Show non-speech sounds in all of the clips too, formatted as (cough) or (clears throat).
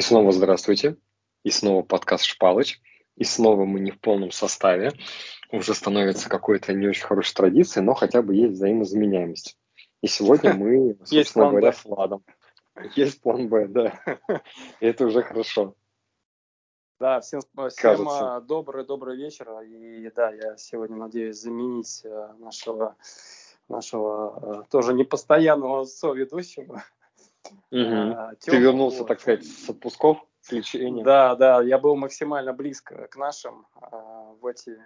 И снова здравствуйте. И снова подкаст «Шпалыч». И снова мы не в полном составе. Уже становится какой-то не очень хорошей традицией, но хотя бы есть взаимозаменяемость. И сегодня мы, (laughs) собственно говоря, с Владом. Есть план Б, да. (laughs) И это уже хорошо. Да, всем, всем а, добрый, добрый вечер. И да, я сегодня надеюсь заменить а, нашего, нашего а, тоже непостоянного соведущего. Угу. А, Ты вернулся, так сказать, с отпусков, с лечения? Да, да, я был максимально близко к нашим а, в эти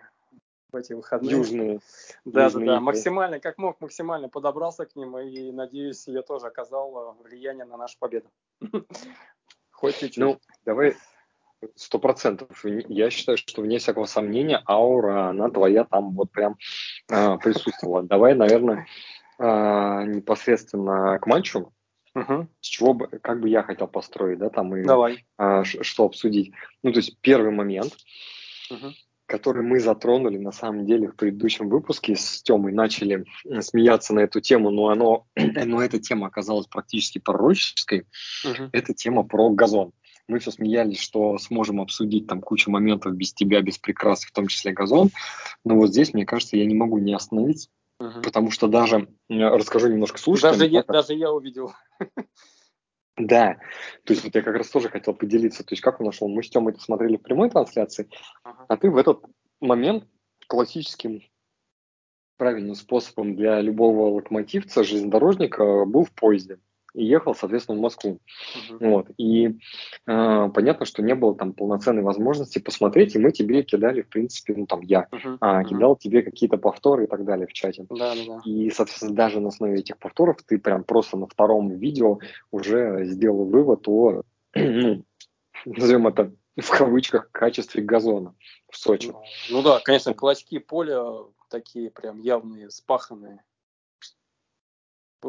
в эти выходные. Южные. Да, южные. да, да, максимально, как мог, максимально подобрался к ним, и, надеюсь, я тоже оказал влияние на нашу победу. (laughs) Хоть чуть-чуть. Ну, давай сто процентов. Я считаю, что вне всякого сомнения аура, она твоя там вот прям э, присутствовала. Давай, наверное, э, непосредственно к матчу. Угу. С чего бы, как бы я хотел построить, да, там и Давай. А, что обсудить. Ну, то есть первый момент, угу. который мы затронули на самом деле в предыдущем выпуске с Тёмой, начали смеяться на эту тему, но, оно, (clears throat) но эта тема оказалась практически пророческой. Угу. Это тема про газон. Мы все смеялись, что сможем обсудить там кучу моментов без тебя, без прикрас, в том числе газон. Но вот здесь, мне кажется, я не могу не остановиться Угу. Потому что даже, расскажу немножко слушателям. Даже, я, даже я увидел. Да, то есть вот я как раз тоже хотел поделиться, то есть как он нашел. Мы с Тёмой это смотрели в прямой трансляции, ага. а ты в этот момент классическим правильным способом для любого локомотивца, железнодорожника был в поезде и ехал, соответственно, в Москву. Uh-huh. Вот. И э, понятно, что не было там полноценной возможности посмотреть, и мы тебе кидали, в принципе, ну там я uh-huh. э, кидал uh-huh. тебе какие-то повторы и так далее в чате. Да, да, да. И, соответственно, даже на основе этих повторов ты прям просто на втором видео уже сделал вывод о, (clears throat) ну, назовем это в кавычках, качестве газона в Сочи. Ну да, конечно, клочки поля такие прям явные, спаханные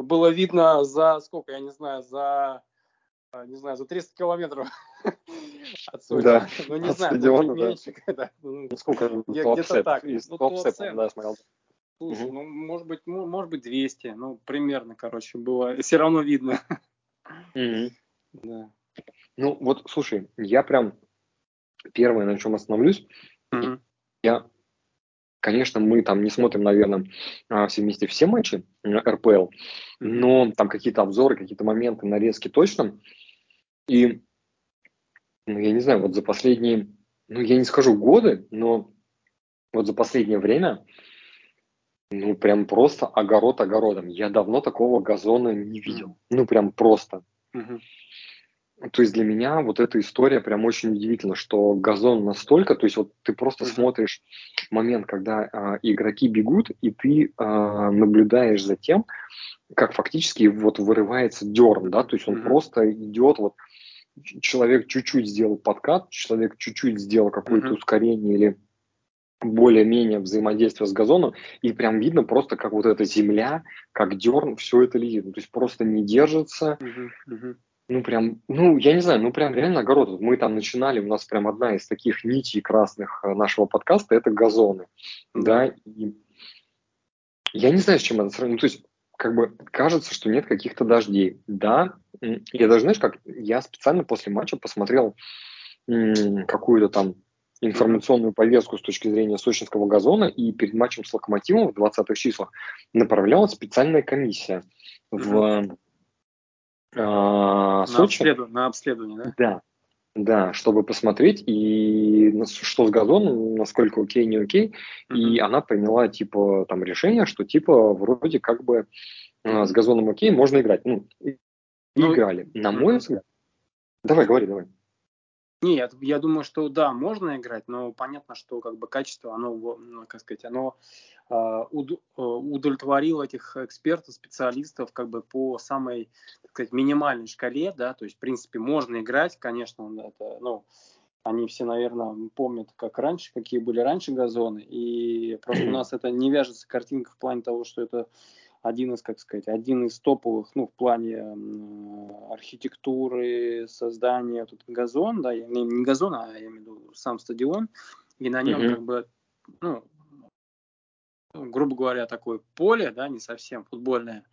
было видно за сколько, я не знаю, за а, не знаю, за 300 километров (laughs) отсюда. Да, ну, не знаю, стадиона, да. меньше. (laughs) Да. Ну, ну, сколько? Где-то так. Ну, топ-сет, да, смотрел. Слушай, угу. ну, может быть, ну, может быть, 200, ну, примерно, короче, было, (laughs) все равно видно. Угу. Да. Ну, вот, слушай, я прям первое, на чем остановлюсь, угу. я Конечно, мы там не смотрим, наверное, а, все вместе все матчи РПЛ, но там какие-то обзоры, какие-то моменты, нарезки точно. И, ну, я не знаю, вот за последние, ну, я не скажу годы, но вот за последнее время, ну, прям просто огород огородом. Я давно такого газона не видел. Ну, прям просто. Uh-huh. То есть для меня вот эта история прям очень удивительна, что газон настолько, то есть вот ты просто mm-hmm. смотришь момент, когда а, игроки бегут, и ты а, наблюдаешь за тем, как фактически вот вырывается дерн, да, то есть он mm-hmm. просто идет вот человек чуть-чуть сделал подкат, человек чуть-чуть сделал какое-то mm-hmm. ускорение или более-менее взаимодействие с газоном, и прям видно просто, как вот эта земля, как дерн, все это летит. То есть просто не держится, uh-huh, uh-huh. Ну, прям, ну, я не знаю, ну, прям реально огород. Мы там начинали, у нас прям одна из таких нитей красных э, нашего подкаста – это газоны, да, и я не знаю, с чем это сравнить. Ну, то есть, как бы, кажется, что нет каких-то дождей, да. Я даже, знаешь, как, я специально после матча посмотрел какую-то там информационную повестку с точки зрения сочинского газона, и перед матчем с Локомотивом в 20-х числах направлялась специальная комиссия в на, Сочи. Обследование, на обследование, да? Да, да, чтобы посмотреть, и что с газоном, насколько окей, не окей. Mm-hmm. И она приняла, типа, там решение, что, типа, вроде как бы mm-hmm. с газоном окей, можно играть. Ну, ну играли. На мой взгляд... Давай, говори, давай. Нет, я думаю, что да, можно играть, но понятно, что как бы качество, оно, ну, как сказать, оно э, уд, э, удовлетворило этих экспертов, специалистов как бы по самой, так сказать, минимальной шкале, да, то есть, в принципе, можно играть, конечно, это, ну, они все, наверное, помнят, как раньше, какие были раньше газоны, и просто у нас это не вяжется картинка в плане того, что это один из, как сказать, один из топовых, ну, в плане архитектуры, создания тут газон, да, я, не газон, а я имею в виду сам стадион, и на нем mm-hmm. как бы, ну, грубо говоря, такое поле, да, не совсем футбольное,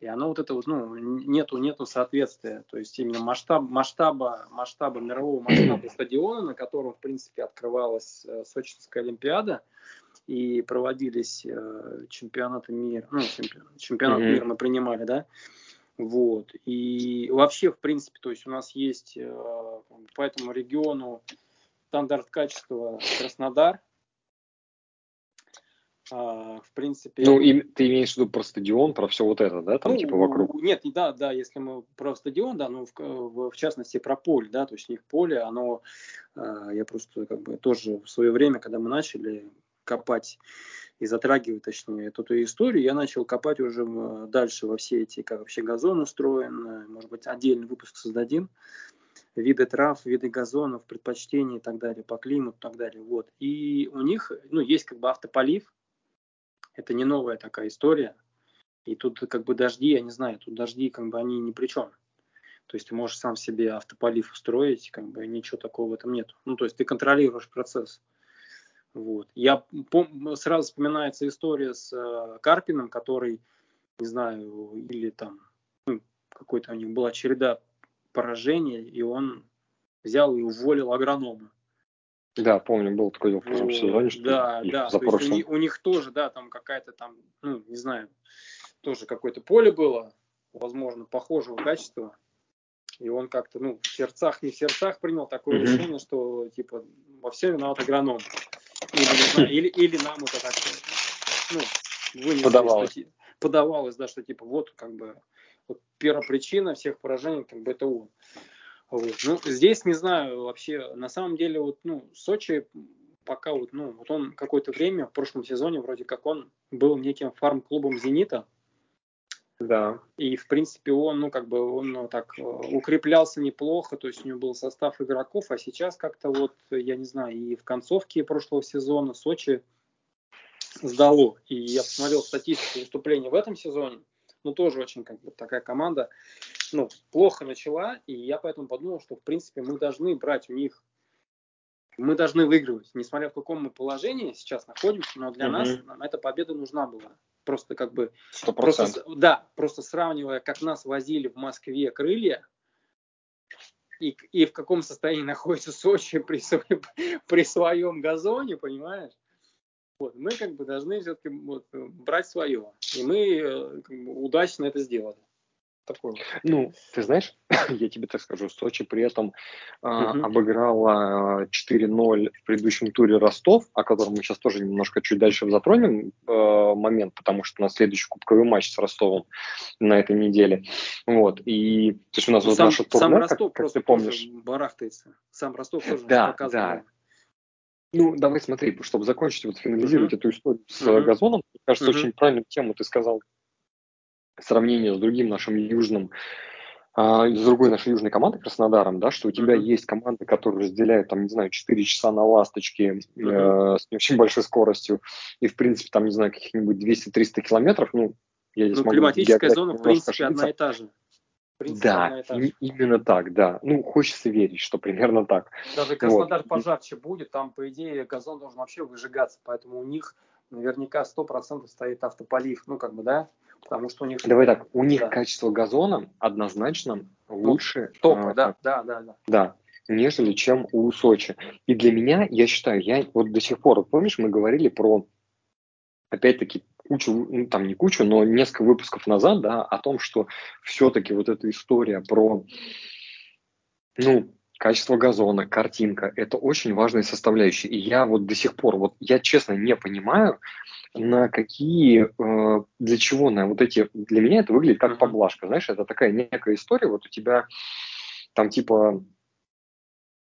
И оно вот это вот, ну, нету, нету соответствия. То есть именно масштаб, масштаба, масштаба, мирового масштаба стадиона, на котором, в принципе, открывалась э, Сочинская Олимпиада, и проводились э, чемпионаты мира, ну, чемпионат, чемпионат mm-hmm. мира мы принимали, да, вот, и вообще, в принципе, то есть у нас есть э, по этому региону стандарт качества Краснодар, а, в принципе... Ну, и ты имеешь в виду про стадион, про все вот это, да, там ну, типа вокруг? Нет, да, да, если мы про стадион, да, ну, в, в, в частности, про поле, да, то есть у них поле, оно, э, я просто как бы тоже в свое время, когда мы начали копать и затрагивать, точнее, эту, эту историю, я начал копать уже дальше во все эти, как вообще газон устроен, может быть, отдельный выпуск создадим, виды трав, виды газонов, предпочтения и так далее, по климату и так далее. Вот. И у них, ну, есть как бы автополив, это не новая такая история. И тут как бы дожди, я не знаю, тут дожди как бы они ни при чем. То есть ты можешь сам себе автополив устроить, как бы ничего такого в этом нет. Ну, то есть ты контролируешь процесс. Вот. Я пом- сразу вспоминается история с э, Карпином, который, не знаю, или там ну, какой-то у них была череда поражений, и он взял и уволил агронома. Да, помню, был такой в прошлом сезоне, что да, да, то есть у них, у них тоже, да, там какая-то там, ну, не знаю, тоже какое-то поле было, возможно, похожего качества, и он как-то, ну, в сердцах, не в сердцах принял такое mm-hmm. решение, что, типа, во всем виноват агроном. Или, не знаю, или, или нам это так, ну, вынесли, подавалось. Что, подавалось, да, что, типа, вот, как бы, вот первая причина всех поражений, как бы, это он. Вот. Ну, здесь не знаю вообще, на самом деле, вот, ну, Сочи пока вот, ну, вот он какое-то время в прошлом сезоне вроде как он был неким фарм-клубом «Зенита». Да. И, в принципе, он, ну, как бы, он ну, так э, укреплялся неплохо, то есть у него был состав игроков, а сейчас как-то вот, я не знаю, и в концовке прошлого сезона Сочи сдало. И я посмотрел статистику выступлений в этом сезоне, ну, тоже очень как бы такая команда, ну, плохо начала, и я поэтому подумал, что, в принципе, мы должны брать у них, мы должны выигрывать, несмотря в каком мы положении сейчас находимся, но для mm-hmm. нас нам эта победа нужна была. Просто как бы... 100%. Просто, да, просто сравнивая, как нас возили в Москве крылья, и, и в каком состоянии находится Сочи при, (laughs) при своем газоне, понимаешь? Вот, мы как бы должны все-таки вот, брать свое. И мы э, как бы, удачно это сделали. Такое. Ну, ты знаешь, (coughs) я тебе так скажу, Сочи при этом э, угу. обыграла 4-0 в предыдущем туре Ростов, о котором мы сейчас тоже немножко чуть дальше затронем э, момент, потому что у нас следующий кубковый матч с Ростовом на этой неделе. Вот, и то есть у нас ну, вот сам, наша турне, сам Ростов как, как ты помнишь. барахтается. Сам Ростов тоже да, показывал. Да. Ну, давай смотри, чтобы закончить, вот финализировать uh-huh. эту историю с uh-huh. газоном, мне кажется, uh-huh. очень правильную тему ты сказал. Сравнение с другим нашим южным, а, с другой нашей южной командой Краснодаром, да, что у тебя uh-huh. есть команды, которые разделяют, там, не знаю, 4 часа на ласточке uh-huh. э, с не очень большой скоростью, и, в принципе, там, не знаю, каких-нибудь 200-300 километров, ну, я здесь ну, могу климатическая зона, в принципе, ошибиться. одна и та же принципе, да, и, именно так, да. Ну, хочется верить, что примерно так. Даже Краснодар вот. пожарче будет, там, по идее, газон должен вообще выжигаться, поэтому у них наверняка 100% стоит автополив, ну, как бы, да, потому что у них... Давай так, у них да. качество газона однозначно лучше... Ну, топ, а, да, да, да, да. Да, нежели чем у Сочи. И для меня, я считаю, я вот до сих пор, помнишь, мы говорили про, опять-таки, кучу, ну, там не кучу, но несколько выпусков назад, да, о том, что все-таки вот эта история про, ну, качество газона, картинка, это очень важная составляющая. И я вот до сих пор, вот я честно не понимаю, на какие, э, для чего на вот эти, для меня это выглядит как поблажка, знаешь, это такая некая история, вот у тебя там типа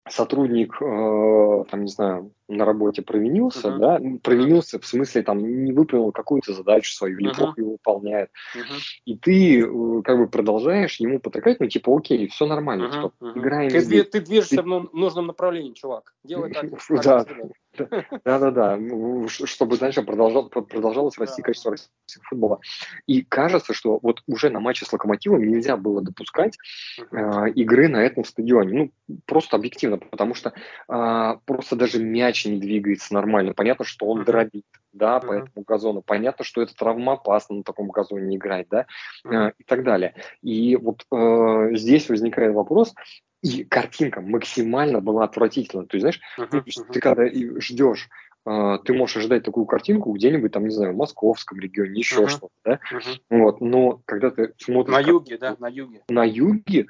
сотрудник, э, там, не знаю, на работе провинился, uh-huh. да, провинился в смысле, там, не выполнил какую-то задачу свою или uh-huh. плохо ее выполняет, uh-huh. и ты э, как бы продолжаешь ему потакать, ну, типа, окей, все нормально, uh-huh. типа, uh-huh. играем. Ты, здесь. ты движешься ты... в нужном направлении, чувак, делай так. (laughs) Да, (laughs) да-да-да, чтобы дальше продолжал, продолжалось расти качество российского футбола. И кажется, что вот уже на матче с Локомотивом нельзя было допускать э, игры на этом стадионе, ну, просто объективно, потому что э, просто даже мяч мяч не двигается нормально, понятно, что он дробит, да, по этому газону, понятно, что это травмоопасно на таком газоне играть, да, э, и так далее. И вот э, здесь возникает вопрос, и картинка максимально была отвратительна. То есть, знаешь, uh-huh, uh-huh. ты когда ждешь, э, ты можешь ожидать такую картинку где-нибудь там, не знаю, в московском регионе, еще uh-huh. что-то, да, uh-huh. вот, но когда ты смотришь... На юге, да, на юге. На юге,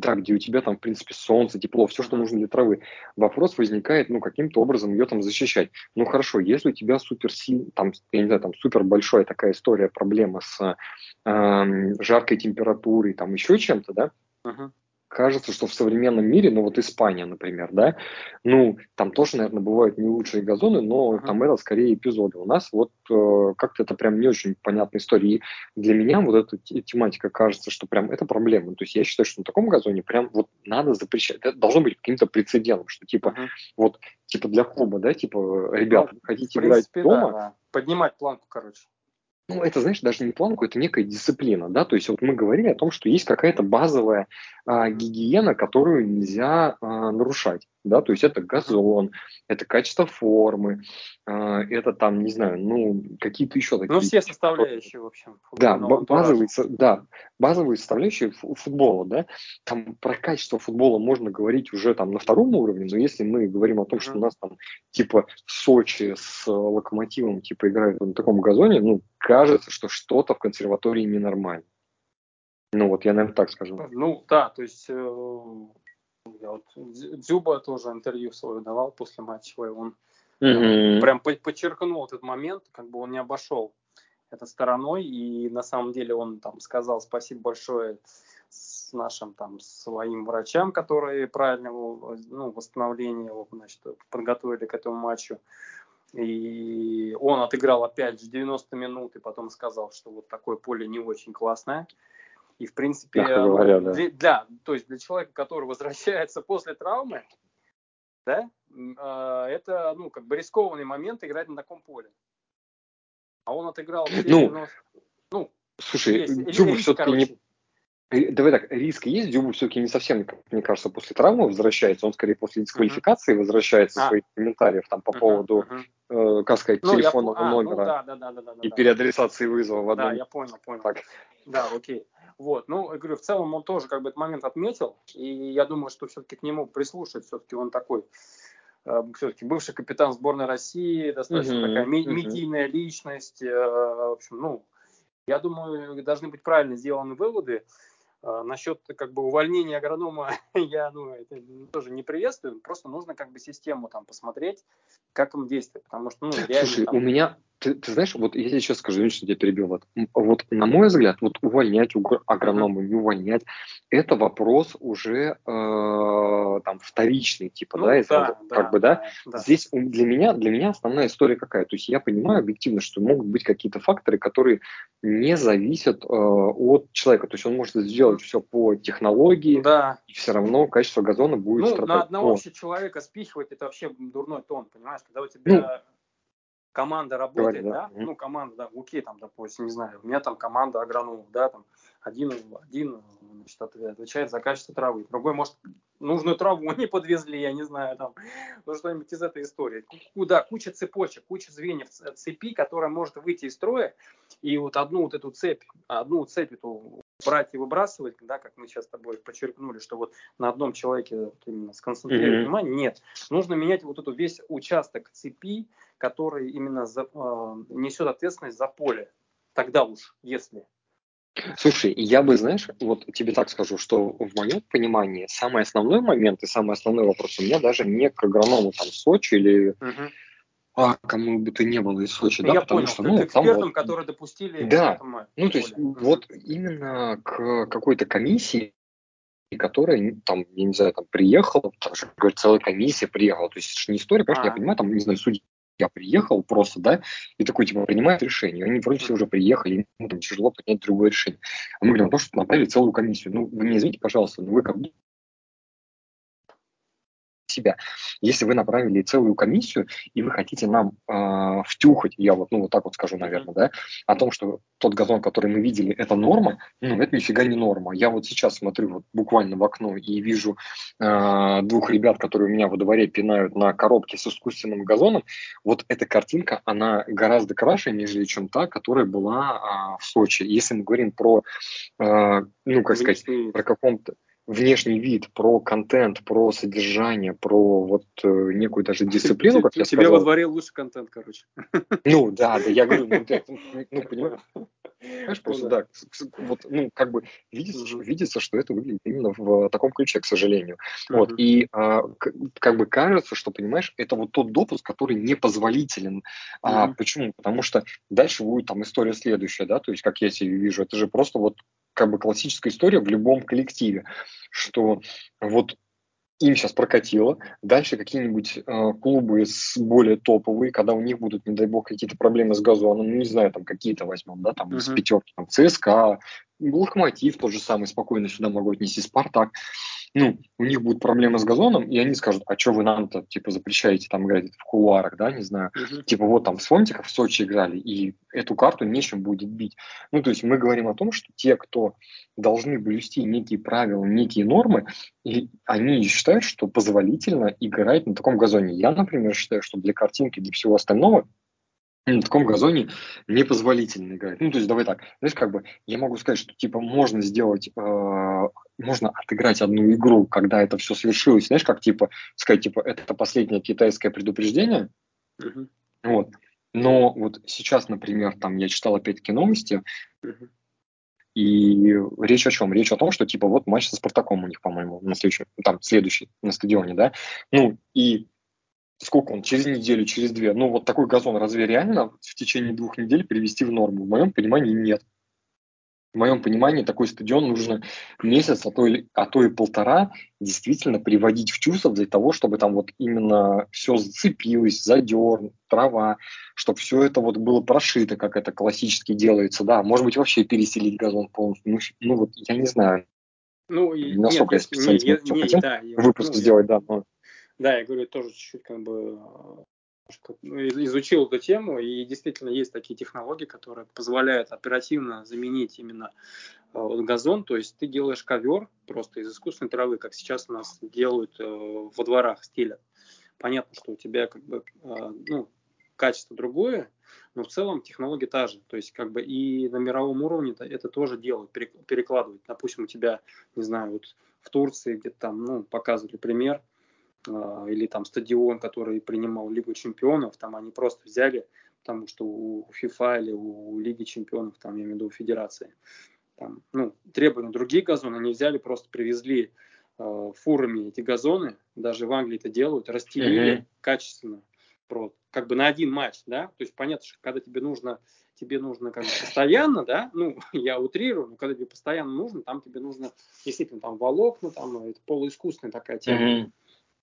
да, где у тебя там, в принципе, солнце, тепло, все, что нужно для травы. Вопрос возникает, ну, каким-то образом ее там защищать. Ну, хорошо, если у тебя супер сильный, там, я не знаю, там, супер большая такая история, проблема с э, жаркой температурой, там, еще чем-то, да, uh-huh кажется, что в современном мире, ну вот Испания, например, да, ну там тоже, наверное, бывают не лучшие газоны, но uh-huh. там это скорее эпизоды. У нас вот э, как-то это прям не очень понятная история. И для меня вот эта тематика кажется, что прям это проблема. То есть я считаю, что на таком газоне прям вот надо запрещать. Это должно быть каким-то прецедентом, что типа uh-huh. вот типа для клуба, да, типа ребята, ну, хотите принципе, играть дома, да. поднимать планку, короче ну, это, знаешь, даже не планку, это некая дисциплина, да, то есть вот мы говорили о том, что есть какая-то базовая а, гигиена, которую нельзя а, нарушать, да, то есть это газон, это качество формы, а, это там, не знаю, ну, какие-то еще такие... Ну, все составляющие, в общем. Да, базовые, да, базовые составляющие футбола, да, там про качество футбола можно говорить уже там на втором уровне, но если мы говорим о том, что у нас там типа Сочи с Локомотивом типа играют на таком газоне, ну, кажется, что что-то в консерватории ненормально. Ну вот, я, наверное, так скажу. Ну, да, то есть э, я вот Дзюба тоже интервью свое давал после матча, он mm-hmm. прям подчеркнул этот момент, как бы он не обошел это стороной, и на самом деле он там сказал спасибо большое с нашим там своим врачам, которые правильно ну, восстановление его, значит, подготовили к этому матчу. И он отыграл опять же 90 минут и потом сказал, что вот такое поле не очень классное. И в принципе, говоря, да. Для, для, то есть для человека, который возвращается (laughs) после травмы, да, э, это ну как бы рискованный момент играть на таком поле. А он отыграл. Ну, ну слушай, Дзюба все-таки не давай так, риск есть, Дюбу все-таки не совсем, мне кажется, после травмы возвращается, он скорее после дисквалификации uh-huh. возвращается а. своих комментариев там по uh-huh. поводу, uh-huh. э, как сказать, ну, телефонного я... а, номера ну, да, да, да, да, да, и да. переадресации вызова в одном. Да, я понял, понял. Так. Да, окей. Вот, ну, я говорю, в целом он тоже как бы этот момент отметил, и я думаю, что все-таки к нему прислушать, все-таки он такой, э, все-таки бывший капитан сборной России, достаточно uh-huh. такая uh-huh. медийная личность, э, в общем, ну, я думаю, должны быть правильно сделаны выводы, насчет как бы увольнения агронома (laughs) я ну, это тоже не приветствую. Просто нужно как бы систему там посмотреть, как им действовать. Потому что, ну, реально. Слушай, там... у меня, ты, ты знаешь, вот я тебе сейчас скажу, что тебя перебил. Вот, вот на мой взгляд, вот увольнять агронома, не увольнять, это вопрос уже э, там вторичный, типа, ну, да, да, да, как бы, да? да. Здесь для меня, для меня основная история какая? То есть я понимаю объективно, что могут быть какие-то факторы, которые не зависят э, от человека. То есть он может сделать все по технологии, да. и все равно качество газона будет ну, страдать. На одного вообще человека спихивать это вообще дурной тон, понимаешь? Когда у тебя ну, команда работает, Говори, да, да? ну команда, да, окей, там, допустим, не знаю, у меня там команда агрономов, да, там один, один значит, отвечает за качество травы, другой, может, нужную траву (laughs) не подвезли, я не знаю, там, ну что-нибудь из этой истории. Куда? Куча цепочек, куча звеньев цепи, которая может выйти из строя, и вот одну вот эту цепь, одну цепь эту брать и выбрасывать, да, как мы сейчас с тобой подчеркнули, что вот на одном человеке вот именно сконцентрировать mm-hmm. внимание, нет. Нужно менять вот эту весь участок цепи, который именно за, э, несет ответственность за поле. Тогда уж, если. Слушай, я бы, знаешь, вот тебе так скажу, что в моем понимании самый основной момент и самый основной вопрос у меня даже не к агроному там Сочи или uh-huh. а, кому бы то ни было из Сочи, ну, да, я потому понял, что, ну, экспертам, вот, которые допустили. Да, этом, ну, то есть, uh-huh. вот именно к какой-то комиссии, которая там, я не знаю, там приехала, там же, говорит, целая комиссия приехала, то есть это же не история, конечно, а. я понимаю, там, не знаю, судьи я приехал просто, да, и такой, типа, принимает решение. Они вроде все уже приехали, ему там тяжело принять другое решение. А мы говорим, то, что направили целую комиссию. Ну, вы не извините, пожалуйста, но вы как себя. Если вы направили целую комиссию, и вы хотите нам э, втюхать, я вот, ну, вот так вот скажу, наверное, да, о том, что тот газон, который мы видели, это норма, ну, это нифига не норма. Я вот сейчас смотрю вот буквально в окно и вижу э, двух ребят, которые у меня во дворе пинают на коробке с искусственным газоном. Вот эта картинка, она гораздо краше, нежели чем та, которая была э, в Сочи. Если мы говорим про, э, ну, как сказать, про каком-то внешний вид, про контент, про содержание, про вот э, некую даже дисциплину, как я сказал. Тебе во дворе лучше контент, короче. Ну, да, да, я говорю, ну, ты, ну понимаешь, Понимаешь, просто ну, да. да, вот, ну, как бы видится, что, видится, что это выглядит именно в таком ключе, к сожалению. Uh-huh. Вот, и а, к, как бы кажется, что, понимаешь, это вот тот допуск, который непозволителен. Uh-huh. А, почему? Потому что дальше будет там история следующая, да, то есть, как я себе вижу, это же просто вот как бы классическая история в любом коллективе, что вот им сейчас прокатило. Дальше какие-нибудь э, клубы с более топовые, когда у них будут, не дай бог, какие-то проблемы с газоном, ну, не знаю, там какие-то возьмем, да, там uh-huh. из пятерки, там ЦСКА, Локомотив тот же самый спокойно сюда могу отнести, Спартак ну, у них будут проблемы с газоном, и они скажут, а что вы нам-то, типа, запрещаете там играть в кулуарах, да, не знаю. Uh-huh. Типа, вот там, вспомните, как в Сочи играли, и эту карту нечем будет бить. Ну, то есть мы говорим о том, что те, кто должны блюсти некие правила, некие нормы, и они считают, что позволительно играть на таком газоне. Я, например, считаю, что для картинки, для всего остального на таком газоне непозволительно играть. Ну, то есть, давай так, знаешь, как бы, я могу сказать, что, типа, можно сделать, э, можно отыграть одну игру, когда это все свершилось, знаешь, как, типа, сказать, типа, это последнее китайское предупреждение, uh-huh. вот, но вот сейчас, например, там, я читал опять-таки новости, uh-huh. И речь о чем? Речь о том, что типа вот матч со Спартаком у них, по-моему, на следующем, там следующий на стадионе, да. Ну и сколько он, через неделю, через две. Ну, вот такой газон разве реально в течение двух недель привести в норму? В моем понимании нет. В моем понимании такой стадион нужно месяц, а то, и, а то и полтора действительно приводить в чувство для того, чтобы там вот именно все зацепилось, задерн, трава, чтобы все это вот было прошито, как это классически делается, да, может быть вообще переселить газон полностью, ну, ну вот я не знаю, ну, насколько нет, я специалист, нет, нет, хотим да, выпуск ну, сделать, да, но да, я говорю, тоже чуть-чуть как бы ну, изучил эту тему, и действительно есть такие технологии, которые позволяют оперативно заменить именно э, газон, то есть ты делаешь ковер просто из искусственной травы, как сейчас у нас делают э, во дворах стилят. Понятно, что у тебя как бы э, ну, качество другое, но в целом технология та же. То есть как бы и на мировом уровне это тоже делают, перекладывают. Допустим, у тебя, не знаю, вот в Турции где-то там, ну, показывали пример, или там стадион, который принимал Лигу чемпионов, там они просто взяли, потому что у FIFA или у Лиги чемпионов, там я имею в виду у Федерации, там, ну, требования другие газоны, они взяли, просто привезли э, фурами эти газоны, даже в Англии это делают, расстелили mm-hmm. качественно, про, как бы на один матч, да, то есть понятно, что когда тебе нужно тебе нужно как бы постоянно, да, ну, (laughs) я утрирую, но когда тебе постоянно нужно, там тебе нужно действительно там волокна, там это полуискусственная такая тема. Mm-hmm.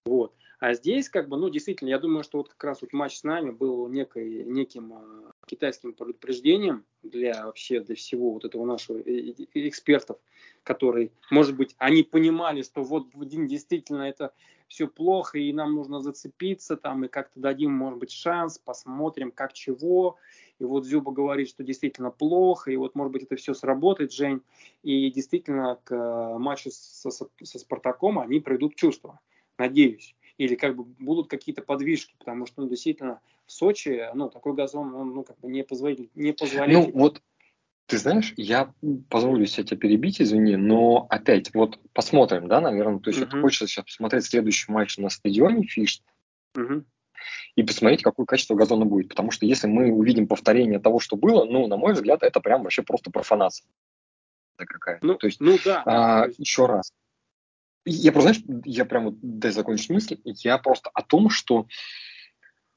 Вот. А здесь, как бы, ну, действительно, я думаю, что вот как раз вот матч с нами был некой, неким э, китайским предупреждением для вообще, для всего вот этого нашего экспертов, которые, может быть, они понимали, что вот один действительно это все плохо, и нам нужно зацепиться там, и как-то дадим, может быть, шанс, посмотрим, как чего. И вот Зюба говорит, что действительно плохо, и вот, может быть, это все сработает, Жень. И действительно, к э, матчу со, со Спартаком они придут чувства надеюсь. Или как бы будут какие-то подвижки, потому что, ну, действительно, в Сочи, ну, такой газон, он, ну, как бы не позволит, не позволит. Ну, вот, ты знаешь, я позволю себе тебя перебить, извини, но опять, вот посмотрим, да, наверное, то есть uh-huh. вот хочется сейчас посмотреть следующий матч на стадионе Фиш, uh-huh. и посмотреть, какое качество газона будет, потому что если мы увидим повторение того, что было, ну, на мой взгляд, это прям вообще просто профанация какая-то. Ну, то есть, ну да. А, есть... Еще раз, я просто, знаешь, я прям вот, дай закончить мысль, я просто о том, что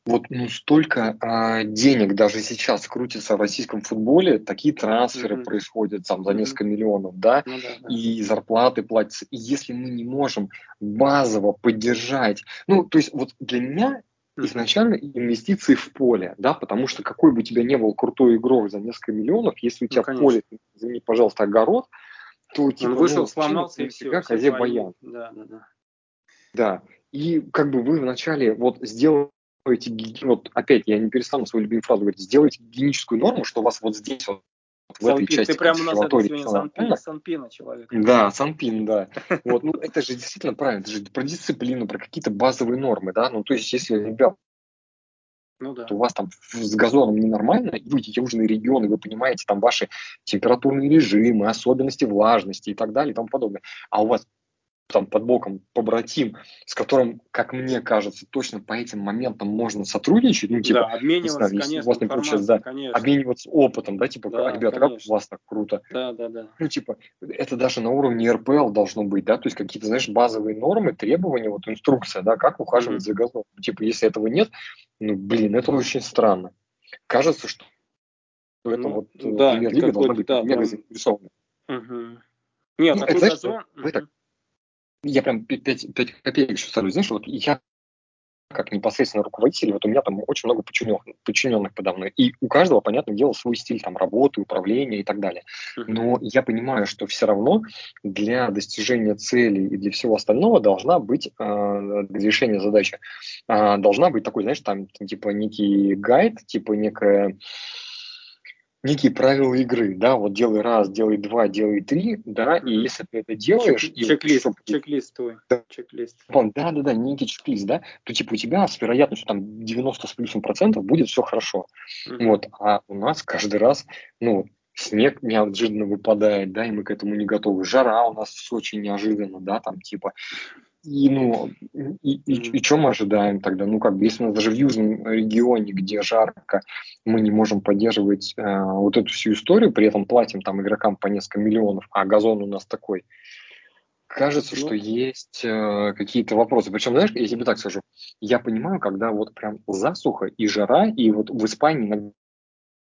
вот ну, столько а, денег даже сейчас крутится в российском футболе, такие трансферы mm-hmm. происходят там за несколько mm-hmm. миллионов, да, ну, да, да, и зарплаты платятся. И если мы не можем базово поддержать, ну, то есть вот для меня изначально инвестиции в поле, да, потому что какой бы у тебя не был крутой игрок за несколько миллионов, если у тебя ну, в поле, извини, пожалуйста, огород, то, типа, Он вышел, ну, сломался и все. Козе баян. Да, да, да. Да. И как бы вы вначале вот сделаете, вот опять я не перестану свою любимую фразу говорить, сделайте гигиеническую норму, что у вас вот здесь вот в этой Санпин, части ты прямо у нас это сегодня Санпин, Санпина человек. Да, Санпин, да. (laughs) Вот, ну это же действительно правильно, это же про дисциплину, про какие-то базовые нормы, да, ну то есть если ребят ну, да. у вас там с газоном ненормально, и вы южные регионы, вы понимаете там ваши температурные режимы, особенности влажности и так далее и тому подобное, а у вас там под боком побратим, с которым, как мне кажется, точно по этим моментам можно сотрудничать, ну, типа, да, обмениваться, знаю, конечно, у вас не получается, да, конечно. обмениваться опытом, да, типа, да, ребята, конечно. как у вас так круто. Да, да, да. Ну, типа, это даже на уровне РПЛ должно быть, да, то есть какие-то, знаешь, базовые нормы, требования, вот инструкция, да, как ухаживать mm-hmm. за газоном. Типа, если этого нет, ну, блин, это очень странно. Кажется, что ну, это вот да, премьер-лига должна быть да, мега заинтересована. Угу. Нет, ну, это, знаешь, газон... вы так я прям 5, 5 копеек еще ставлю. Знаешь, вот я как непосредственно руководитель, вот у меня там очень много подчиненных, подчиненных подо мной. И у каждого, понятно, дело свой стиль там работы, управления и так далее. Но я понимаю, что все равно для достижения цели и для всего остального должна быть, э, для решения задачи, э, должна быть такой, знаешь, там типа некий гайд, типа некая некие правила игры, да, вот делай раз, делай два, делай три, да, и если ты это делаешь... Чек, и чек-лист, вот, чек-лист твой, да, чек-лист. Да, да, да, некий чек-лист, да, то типа у тебя с вероятностью там 90 с плюсом процентов будет все хорошо, mm-hmm. вот, а у нас каждый раз, ну, снег неожиданно выпадает, да, и мы к этому не готовы, жара у нас в Сочи неожиданно, да, там типа, и, ну, и, и, и что мы ожидаем тогда? Ну, как бы, если у нас даже в южном регионе, где жарко, мы не можем поддерживать э, вот эту всю историю, при этом платим там игрокам по несколько миллионов, а газон у нас такой, кажется, ну, что есть э, какие-то вопросы. Причем, знаешь, я тебе так скажу, я понимаю, когда вот прям засуха и жара, и вот в Испании иногда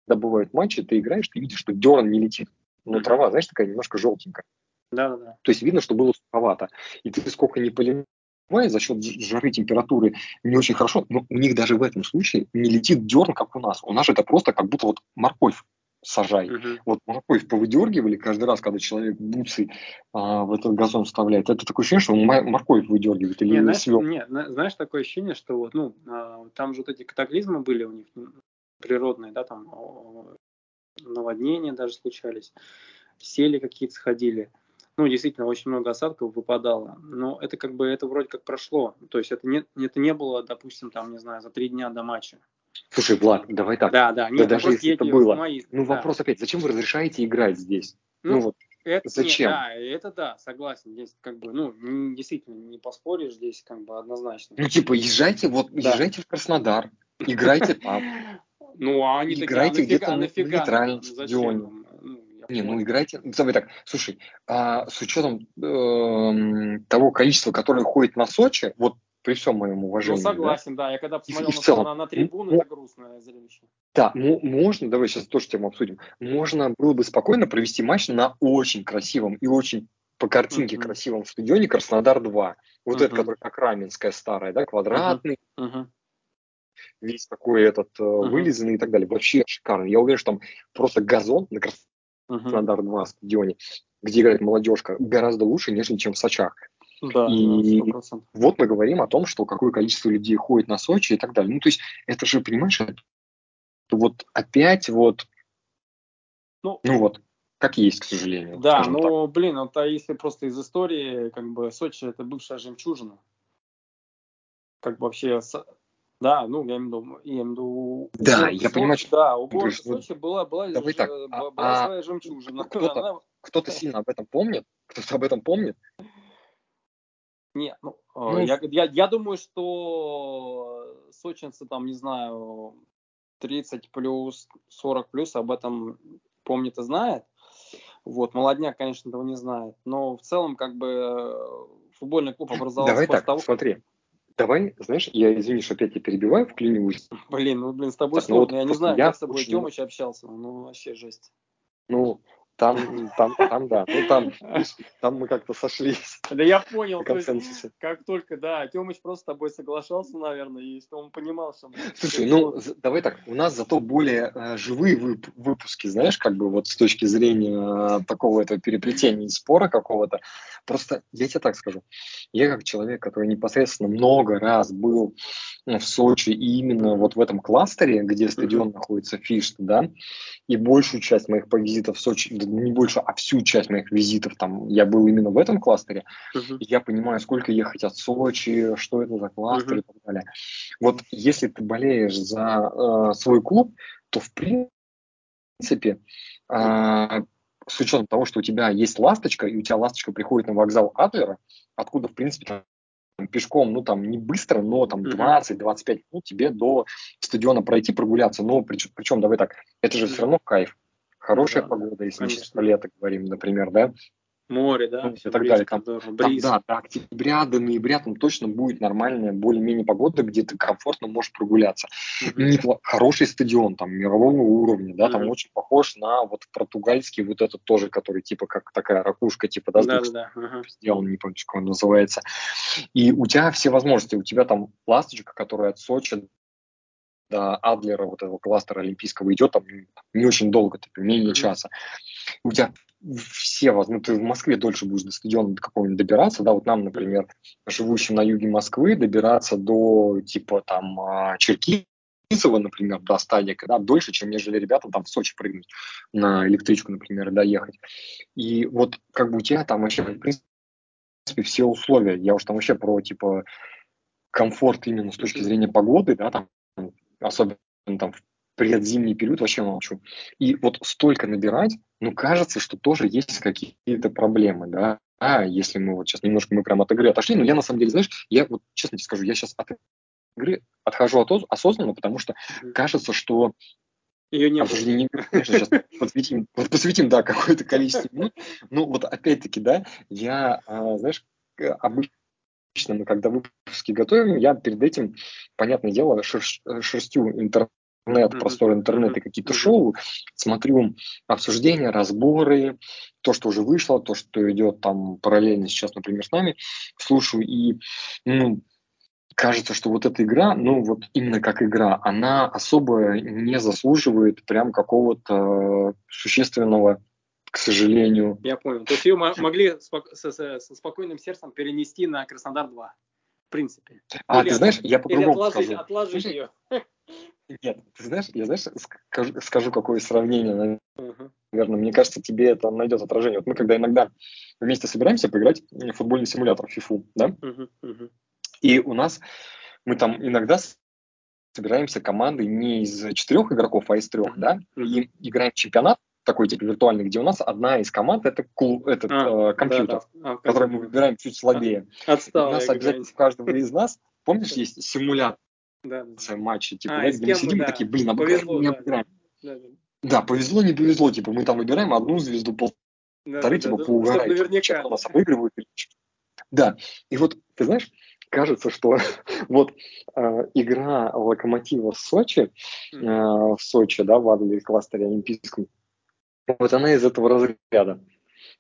бывают матчи, ты играешь, ты видишь, что дерн не летит. Но трава, знаешь, такая немножко желтенькая. Да, да, да. То есть видно, что было суховато. И ты сколько не поливаешь, за счет жары, температуры не очень хорошо, но у них даже в этом случае не летит дерн, как у нас. У нас это просто как будто вот морковь сажай. Uh-huh. Вот морковь повыдергивали каждый раз, когда человек бутсы а, в этот газон вставляет. Это такое ощущение, что он морковь выдергивает или не, знаешь, не, знаешь, такое ощущение, что вот, ну, а, там же вот эти катаклизмы были у них природные, да, там наводнения даже случались, сели какие-то сходили ну, действительно, очень много осадков выпадало. Но это как бы, это вроде как прошло. То есть это не, это не было, допустим, там, не знаю, за три дня до матча. Слушай, Влад, давай так. Да, да. Нет, да даже если это было. Мои... Ну, да. вопрос опять, зачем вы разрешаете играть здесь? Ну, ну вот, это, зачем? Нет, да, это да, согласен. Здесь как бы, ну, не, действительно, не поспоришь здесь как бы однозначно. Ну, типа, езжайте, вот, да. езжайте в Краснодар, играйте там. (laughs) Ну, а они играйте где-то на нейтральном стадионе. Не, ну играйте. Ну, давай так, слушай, а с учетом э, того количества, которое ходит на Сочи, вот при всем моем уважении. Ну, согласен, да. да. Я когда посмотрел на, целом, на, на трибуну, ну, это грустное зрелище. Да, ну, можно, давай сейчас тоже тему обсудим. Можно было бы спокойно провести матч на очень красивом и очень по картинке uh-huh. красивом стадионе Краснодар-2. Вот uh-huh. этот, который как Раменская старая, да, квадратный. Uh-huh. Весь такой этот uh-huh. вылизанный и так далее. Вообще шикарно. Я уверен, что там просто газон на Краснодар uh-huh. стандарт 2 стадионе, где играет молодежка, гораздо лучше, нежели чем в Сочах. Да, и 100%. вот мы говорим о том, что какое количество людей ходит на Сочи и так далее. Ну, то есть это же, понимаешь, вот опять вот, ну, ну вот, как есть, к сожалению. Да, ну, так. блин, вот а если просто из истории, как бы Сочи это бывшая жемчужина. Как бы вообще да, ну, я имею в виду, я имею в виду да, убор, я понимаю, что... Да, у города Сочи была, была, Давай так, была, была а, своя жемчужина. (laughs) Кто-то, Она... кто-то сильно об этом помнит? Кто-то об этом помнит? Нет, ну, э, ну я, я, я думаю, что сочинцы там, не знаю, 30 плюс, 40 плюс об этом помнит и знает. Вот, молодняк, конечно, этого не знает. Но в целом, как бы, э, футбольный клуб образовался Давай так, того, смотри. Давай, знаешь, я, извини, что опять тебя перебиваю, вклиниваюсь. Блин, ну, блин, с тобой так, ну сложно. Ну, вот я не знаю, я как с тобой очень... Тёмыч общался. Ну, вообще жесть. Ну, там, там, там, да. Ну, там, там мы как-то сошлись. (laughs) Да я понял. То есть, как только, да, Тёмыч просто с тобой соглашался, наверное, и что он понимал, что... Слушай, ну, давай так, у нас зато более э, живые вып- выпуски, знаешь, как бы вот с точки зрения э, такого этого переплетения и спора какого-то, Просто я тебе так скажу. Я как человек, который непосредственно много раз был ну, в Сочи и именно вот в этом кластере, где стадион находится Фишт, да, и большую часть моих визитов в Сочи, не больше, а всю часть моих визитов там я был именно в этом кластере, uh-huh. и я понимаю, сколько ехать от Сочи, что это за кластер uh-huh. и так далее. Вот если ты болеешь за э, свой клуб, то в принципе э, с учетом того, что у тебя есть ласточка, и у тебя ласточка приходит на вокзал Адлера, откуда, в принципе, пешком, ну, там, не быстро, но там 20-25 минут тебе до стадиона пройти, прогуляться. Но причем, причем давай так, это же все равно кайф. Хорошая да, погода, если конечно. мы сейчас про лето говорим, например, да, море, да, ну, и так далее. Там, там, да, до октября, до ноября там точно будет нормальная, более-менее погода, где ты комфортно можешь прогуляться. Mm-hmm. Хороший стадион, там, мирового уровня, да, mm-hmm. там очень похож на вот португальский вот этот тоже, который типа как такая ракушка, типа, да, да, да, да. сделан, не помню, как он называется. И у тебя все возможности, у тебя там ласточка, которая от Сочи до Адлера, вот этого кластера олимпийского идет там не очень долго, типа менее mm-hmm. часа. У тебя все ну, ты в Москве дольше будешь до стадиона до какого-нибудь добираться, да, вот нам, например, живущим на юге Москвы, добираться до, типа, там, а, Черкизова, например, до стадика, да, дольше, чем нежели ребята там в Сочи прыгнуть на электричку, например, доехать. И вот как бы у тебя там вообще, в принципе, все условия, я уж там вообще про, типа, комфорт именно с точки зрения погоды, да, там, особенно там в предзимний период вообще молчу. И вот столько набирать, ну, кажется, что тоже есть какие-то проблемы, да, а если мы вот сейчас немножко мы прям от игры отошли, но я на самом деле, знаешь, я вот честно тебе скажу, я сейчас от игры отхожу от, осознанно, потому что кажется, что ее не обсуждение конечно, сейчас посвятим, (laughs) посвятим, да, какое-то количество минут, но вот опять-таки, да, я, а, знаешь, обычно мы когда выпуски готовим, я перед этим, понятное дело, шерш, шерстю интернет интернет, простор интернета, какие-то шоу, смотрю обсуждения, разборы, то, что уже вышло, то, что идет там параллельно сейчас, например, с нами, слушаю и, ну, кажется, что вот эта игра, ну вот именно как игра, она особо не заслуживает прям какого-то существенного к сожалению. Я понял. То есть ее могли со, спокойным сердцем перенести на Краснодар 2, в принципе. А, или ты знаешь, я по-другому скажу. отложить ее. Нет, ты знаешь, я знаешь, скажу, скажу какое сравнение, наверное, мне кажется, тебе это найдет отражение. Вот мы когда иногда вместе собираемся поиграть в футбольный симулятор FIFA, да, и у нас мы там иногда собираемся командой не из четырех игроков, а из трех, да, и играем в чемпионат, такой типа виртуальный, где у нас одна из команд это клуб, этот а, э, компьютер, да, да. А, который мы выбираем чуть слабее. Отстал, у нас обязательно у каждого из нас, помнишь, есть симулятор да, да. матчи, типа, а, да, где мы сидим, да. такие, блин, а повезло, не да. Да, да. да, повезло, не повезло, типа, мы там выбираем одну звезду, полторы, да, типа, да, поугарать, наверняка. Типа, нас обыгрывают. Да, и вот, ты знаешь, кажется, что (laughs) вот э, игра Локомотива в Сочи, э, в Сочи, да, в Адлере кластере олимпийском, вот она из этого разряда.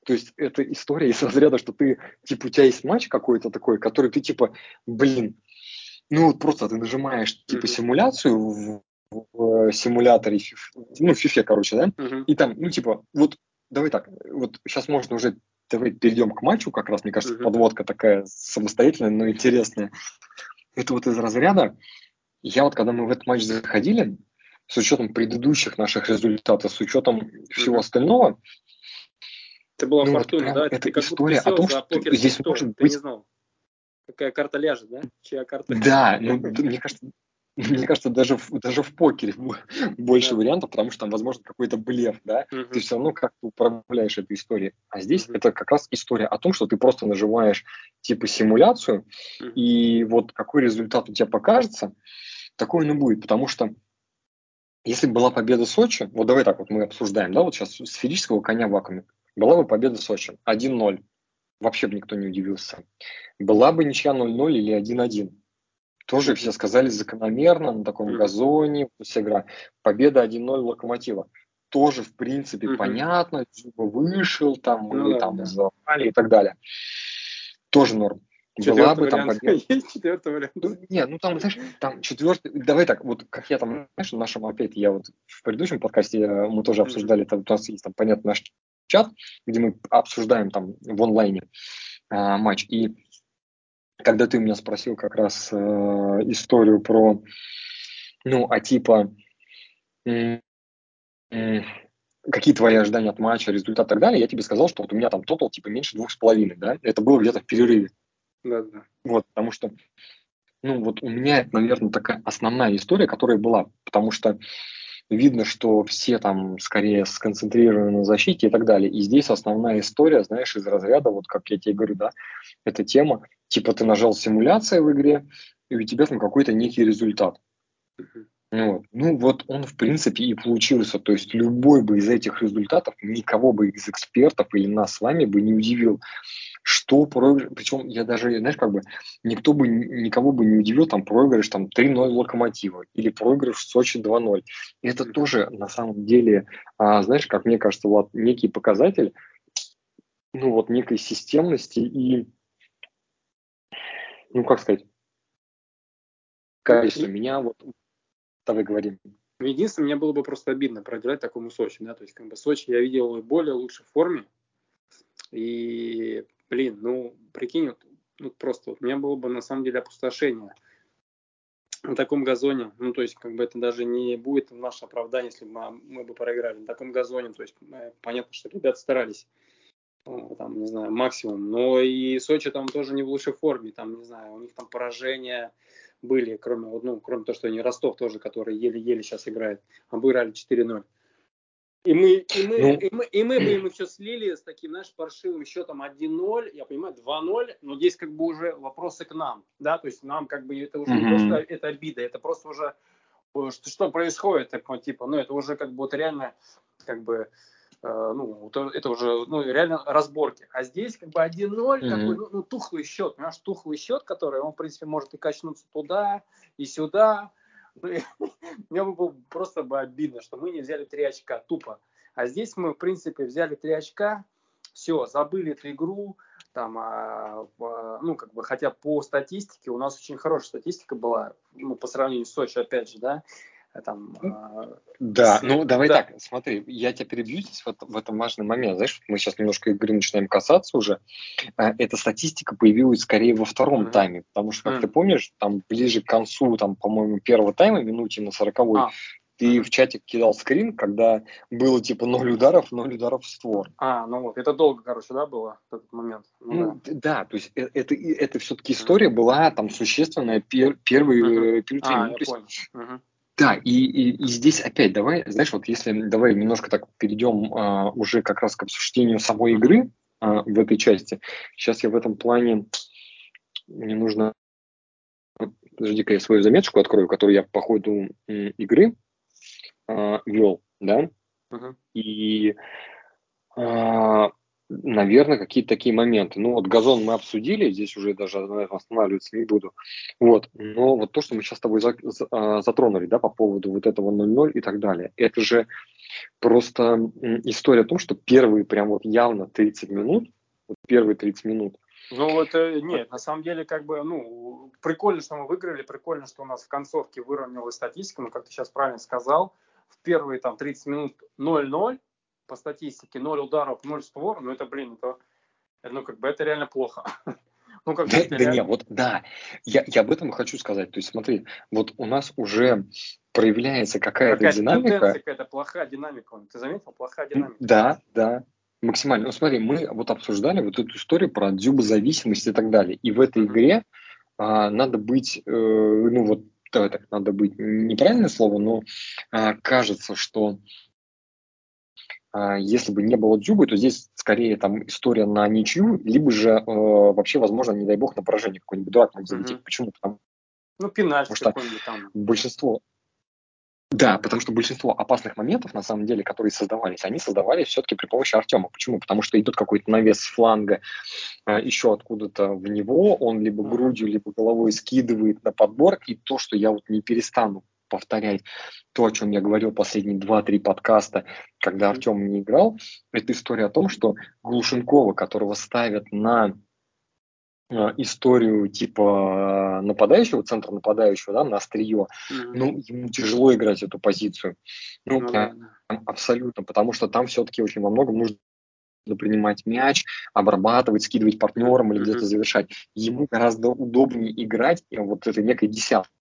То есть это история из разряда, что ты, типа, у тебя есть матч какой-то такой, который ты, типа, блин, ну вот просто ты нажимаешь типа симуляцию в, в, симуляторе, ну в FIFA, короче, да, mm-hmm. и там, ну типа, вот давай так, вот сейчас можно уже, давай перейдем к матчу, как раз, мне кажется, mm-hmm. подводка такая самостоятельная, но интересная. Это вот из разряда, я вот когда мы в этот матч заходили, с учетом предыдущих наших результатов, с учетом всего остального, это была ну, фортуна, вот да? Это ты история о том, что здесь может быть... Ты не знал какая карта ляжет, да? Чья карта? Да, ну, мне кажется, (laughs) мне кажется, даже в, даже в покере больше да. вариантов, потому что там, возможно, какой-то блеф, да, угу. ты все равно как-то управляешь этой историей. А здесь угу. это как раз история о том, что ты просто нажимаешь типа симуляцию, угу. и вот какой результат у тебя покажется, такой он и будет, потому что если бы была победа Сочи, вот давай так вот мы обсуждаем, да, вот сейчас сферического коня в вакууме, была бы победа Сочи 1-0, вообще бы никто не удивился. Была бы ничья 0-0 или 1-1. Тоже все сказали закономерно, на таком газоне, вся игра. Победа 1-0 Локомотива. Тоже, в принципе, mm-hmm. понятно, типа вышел, там, мы ну, там да. и так далее. Тоже норм. Четвертый Была бы там победа. (laughs) Есть четвертый вариант. Ну, не, ну там, знаешь, там четвертый, давай так, вот как я там, знаешь, в нашем, опять, я вот в предыдущем подкасте э, мы тоже обсуждали, там, у нас есть там, понятно, наш чат, где мы обсуждаем там в онлайне. а, матч. И когда ты меня спросил как раз э, историю про, ну, а типа, э, э, какие твои ожидания от матча, результат и так далее, я тебе сказал, что вот у меня там тотал типа меньше двух с половиной, да, это было где-то в перерыве. Да, да. Вот, потому что, ну, вот у меня это, наверное, такая основная история, которая была, потому что видно, что все там скорее сконцентрированы на защите и так далее. И здесь основная история, знаешь, из разряда, вот как я тебе говорю, да, эта тема, типа ты нажал симуляция в игре, и у тебя там какой-то некий результат. Ну вот. ну вот он в принципе и получился. То есть любой бы из этих результатов, никого бы из экспертов или нас с вами бы не удивил что проигрыш, причем я даже, знаешь, как бы никто бы, никого бы не удивил, там, проигрыш там 3-0 Локомотива или проигрыш в Сочи 2-0. Это тоже, на самом деле, а, знаешь, как мне кажется, вот некий показатель, ну, вот некой системности и, ну, как сказать, качество меня вот, давай говорим. Единственное, мне было бы просто обидно проиграть такому Сочи, да, то есть, как бы, Сочи я видел в более лучшей форме, и блин, ну, прикинь, вот, ну, просто вот, у меня было бы на самом деле опустошение на таком газоне, ну, то есть, как бы это даже не будет наше оправдание, если бы мы, мы бы проиграли на таком газоне, то есть, э, понятно, что ребята старались, э, там, не знаю, максимум, но и Сочи там тоже не в лучшей форме, там, не знаю, у них там поражения были, кроме, ну, кроме того, что они Ростов тоже, который еле-еле сейчас играет, обыграли 4-0. И мы, и, мы, ну, и, мы, и мы бы ему все слили с таким, знаешь, паршивым счетом 1-0, я понимаю, 2-0, но здесь как бы уже вопросы к нам, да, то есть нам как бы это уже mm-hmm. не просто это обида, это просто уже что, что происходит, вот, типа, ну это уже как бы вот реально как бы э, ну, это уже ну, реально разборки. А здесь как бы 1-0, mm-hmm. как бы, ну, ну, тухлый счет, понимаешь, тухлый счет, который, он, в принципе, может и качнуться туда и сюда, (laughs) мне было просто бы обидно, что мы не взяли три очка, тупо. А здесь мы, в принципе, взяли три очка, все, забыли эту игру, там, а, а, ну, как бы, хотя по статистике у нас очень хорошая статистика была, ну, по сравнению с Сочи, опять же, да, там, а, да, с... ну давай да. так, смотри, я тебя перебью здесь в, в этом важный момент. Знаешь, мы сейчас немножко игры начинаем касаться уже. А, эта статистика появилась скорее во втором mm-hmm. тайме, потому что, как mm-hmm. ты помнишь, там ближе к концу, там, по-моему, первого тайма, минуте на сороковой, а. ты в чате кидал скрин, когда было типа ноль ударов, ноль ударов в створ. А, ну вот, это долго, короче, да, было этот момент? Ну, ну да. да, то есть это, это, это все-таки история mm-hmm. была там существенная пер, первый mm-hmm. перед А, ну, я понял. Mm-hmm. Да, и, и, и здесь опять давай, знаешь, вот если давай немножко так перейдем а, уже как раз к обсуждению самой игры а, в этой части. Сейчас я в этом плане мне нужно подожди-ка я свою заметочку открою, которую я по ходу игры а, вел, да, uh-huh. и а, наверное, какие-то такие моменты. Ну, вот газон мы обсудили, здесь уже даже наверное, останавливаться не буду. Вот. Но вот то, что мы сейчас с тобой а, затронули, да, по поводу вот этого 0-0 и так далее, это же просто история о том, что первые прям вот явно 30 минут, вот первые 30 минут, ну, это нет, на самом деле, как бы, ну, прикольно, что мы выиграли, прикольно, что у нас в концовке выровнялась статистика, но, как ты сейчас правильно сказал, в первые там 30 минут 0-0, по статистике 0 ударов, 0 створ, ну это, блин, это, ну как бы это реально плохо. (laughs) Ну, как да, да реально... не, вот да, я, я об этом хочу сказать. То есть смотри, вот у нас уже проявляется какая-то какая динамика. какая-то плохая динамика. Ты заметил? Плохая динамика. Да, да, максимально. Ну смотри, мы вот обсуждали вот эту историю про дзюбозависимость и так далее. И в этой mm-hmm. игре а, надо быть, э, ну вот, давай так, надо быть неправильное слово, но а, кажется, что если бы не было Дзюбы, то здесь скорее там история на ничью, либо же э, вообще, возможно, не дай бог, на поражение какой-нибудь дурак мог залететь. Mm-hmm. Почему? Потому ну, пенальти какой-нибудь там. Большинство, да, потому что большинство опасных моментов, на самом деле, которые создавались, они создавались все-таки при помощи Артема. Почему? Потому что идет какой-то навес с фланга э, еще откуда-то в него, он либо грудью, либо головой скидывает на подбор, и то, что я вот не перестану повторять то, о чем я говорил последние 2-3 подкаста, когда Артем не играл, это история о том, что Глушенкова, которого ставят на э, историю типа нападающего, центра нападающего, да, на острие, mm-hmm. ну, ему тяжело играть эту позицию. Ну, mm-hmm. абсолютно, потому что там все-таки очень во многом нужно принимать мяч, обрабатывать, скидывать партнерам или где-то завершать. Ему гораздо удобнее играть вот этой некой десяткой,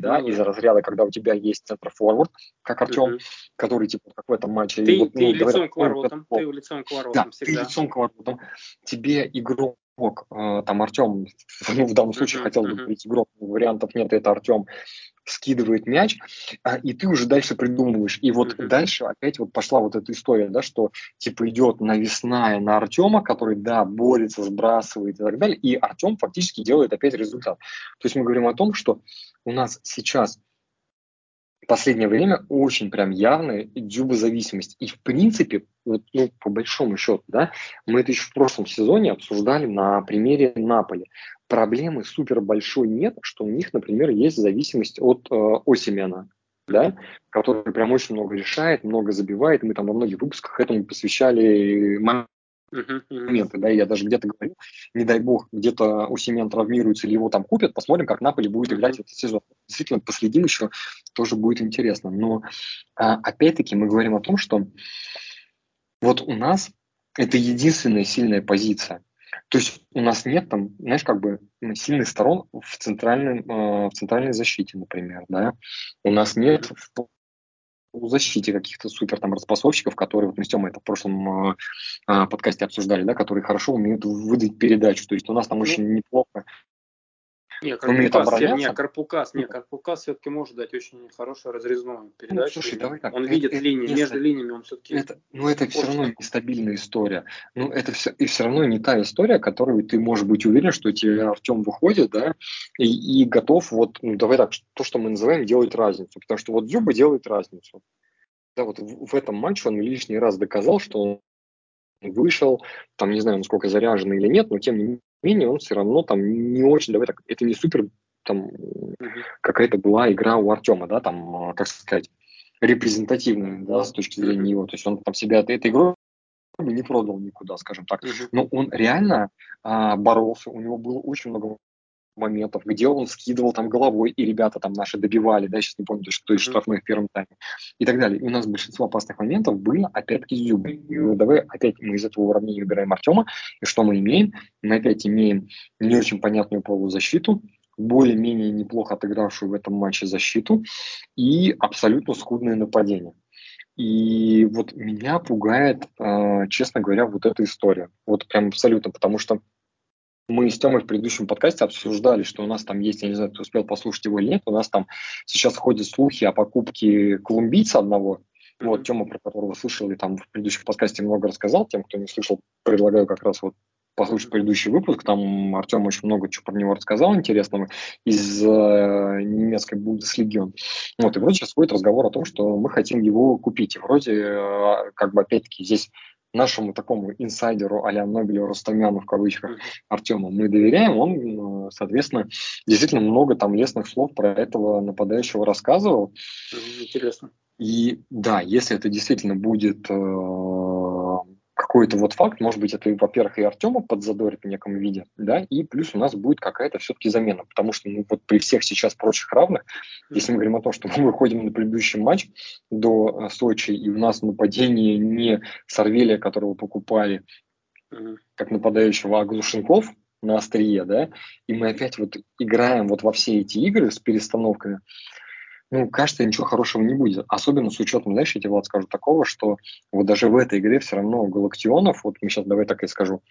да, mm-hmm. из разряда, когда у тебя есть центр-форвард, как Артем, mm-hmm. который, типа, как в этом матче... Ты, вот, ты ну, лицом говорят, к воротам, ты лицом к воротам да, всегда. ты лицом к воротам. Тебе игрок э, там Артем, (laughs) ну, в данном случае хотел бы быть игрок, вариантов нет, это Артем, скидывает мяч, а, и ты уже дальше придумываешь. И вот mm-hmm. дальше опять вот пошла вот эта история, да, что типа идет навесная на Артема, который, да, борется, сбрасывает и так далее, и Артем фактически делает опять результат. То есть мы говорим о том, что у нас сейчас последнее время очень прям явная дзюбозависимость. И в принципе, вот, ну, по большому счету, да, мы это еще в прошлом сезоне обсуждали на примере Наполи проблемы супер большой нет, что у них, например, есть зависимость от э, Осимена, да, который прям очень много решает, много забивает. Мы там во многих выпусках этому посвящали моменты, да, я даже где-то говорю, не дай бог, где-то у Семен травмируется или его там купят, посмотрим, как Наполи будет играть этот сезон. Действительно, последим еще, тоже будет интересно. Но а, опять-таки мы говорим о том, что вот у нас это единственная сильная позиция. То есть у нас нет там, знаешь, как бы сильных сторон в, центральном, э, в центральной защите, например, да. У нас нет в защите каких-то супер там распасовщиков, которые, вот мы с Тёмой это в прошлом э, э, подкасте обсуждали, да, которые хорошо умеют выдать передачу. То есть у нас там ну, очень неплохо не, Карпукас, не, Карпукас, не, Карпукас все-таки может дать очень хорошую разрезную передачу. Ну, слушай, давай так. Он это, видит это, линии, это, между линиями он все-таки... Это, ну, это все равно нестабильная история. Ну, это все, и все равно не та история, которую ты можешь быть уверен, что тебе Артем выходит, да, и, и готов, вот, ну, давай так, то, что мы называем, делать разницу. Потому что вот Дзюба делает разницу. Да, вот в, в этом матче он лишний раз доказал, что он вышел, там, не знаю, насколько заряженный или нет, но тем не менее он все равно там не очень, давай так, это не супер там какая-то была игра у Артема, да, там, а, как сказать, репрезентативная, да, с точки зрения него, то есть он там себя этой игрой не продал никуда, скажем так, но он реально а, боролся, у него было очень много моментов, где он скидывал там головой, и ребята там наши добивали, да, сейчас не помню, что из штрафных в первом тайме, и так далее. И у нас большинство опасных моментов было опять-таки с Зюбой. Ну, давай опять мы из этого уравнения убираем Артема, и что мы имеем? Мы опять имеем не очень понятную полузащиту, более-менее неплохо отыгравшую в этом матче защиту и абсолютно скудное нападение. И вот меня пугает, э, честно говоря, вот эта история. Вот прям абсолютно, потому что мы с Тёмой в предыдущем подкасте обсуждали, что у нас там есть, я не знаю, кто успел послушать его или нет, у нас там сейчас ходят слухи о покупке колумбийца одного, вот Тёма, про которого слышал, и там в предыдущем подкасте много рассказал, тем, кто не слышал, предлагаю как раз вот послушать предыдущий выпуск, там Артем очень много чего про него рассказал интересного из э, немецкой Бундеслиги. Вот, и вроде сейчас будет разговор о том, что мы хотим его купить. И вроде, э, как бы, опять-таки, здесь нашему такому инсайдеру а-ля Нобелю Рустамяну в кавычках. Артему мы доверяем, он, соответственно, действительно много там лестных слов про этого нападающего рассказывал. Интересно. И да, если это действительно будет э, какой-то вот факт, может быть, это, во-первых, и Артема подзадорит в неком виде, да, и плюс у нас будет какая-то все-таки замена, потому что ну, вот при всех сейчас прочих равных, если мы говорим о том, что (laughs) мы выходим на предыдущий матч до э, Сочи, и у нас нападение не Сорвелия, которого покупали, как нападающего, а Глушенков на острие, да, и мы опять вот играем вот во все эти игры с перестановками, ну, кажется, ничего хорошего не будет. Особенно с учетом, знаешь, я тебе, Влад, скажу такого, что вот даже в этой игре все равно Галактионов, вот мы сейчас давай так и скажу,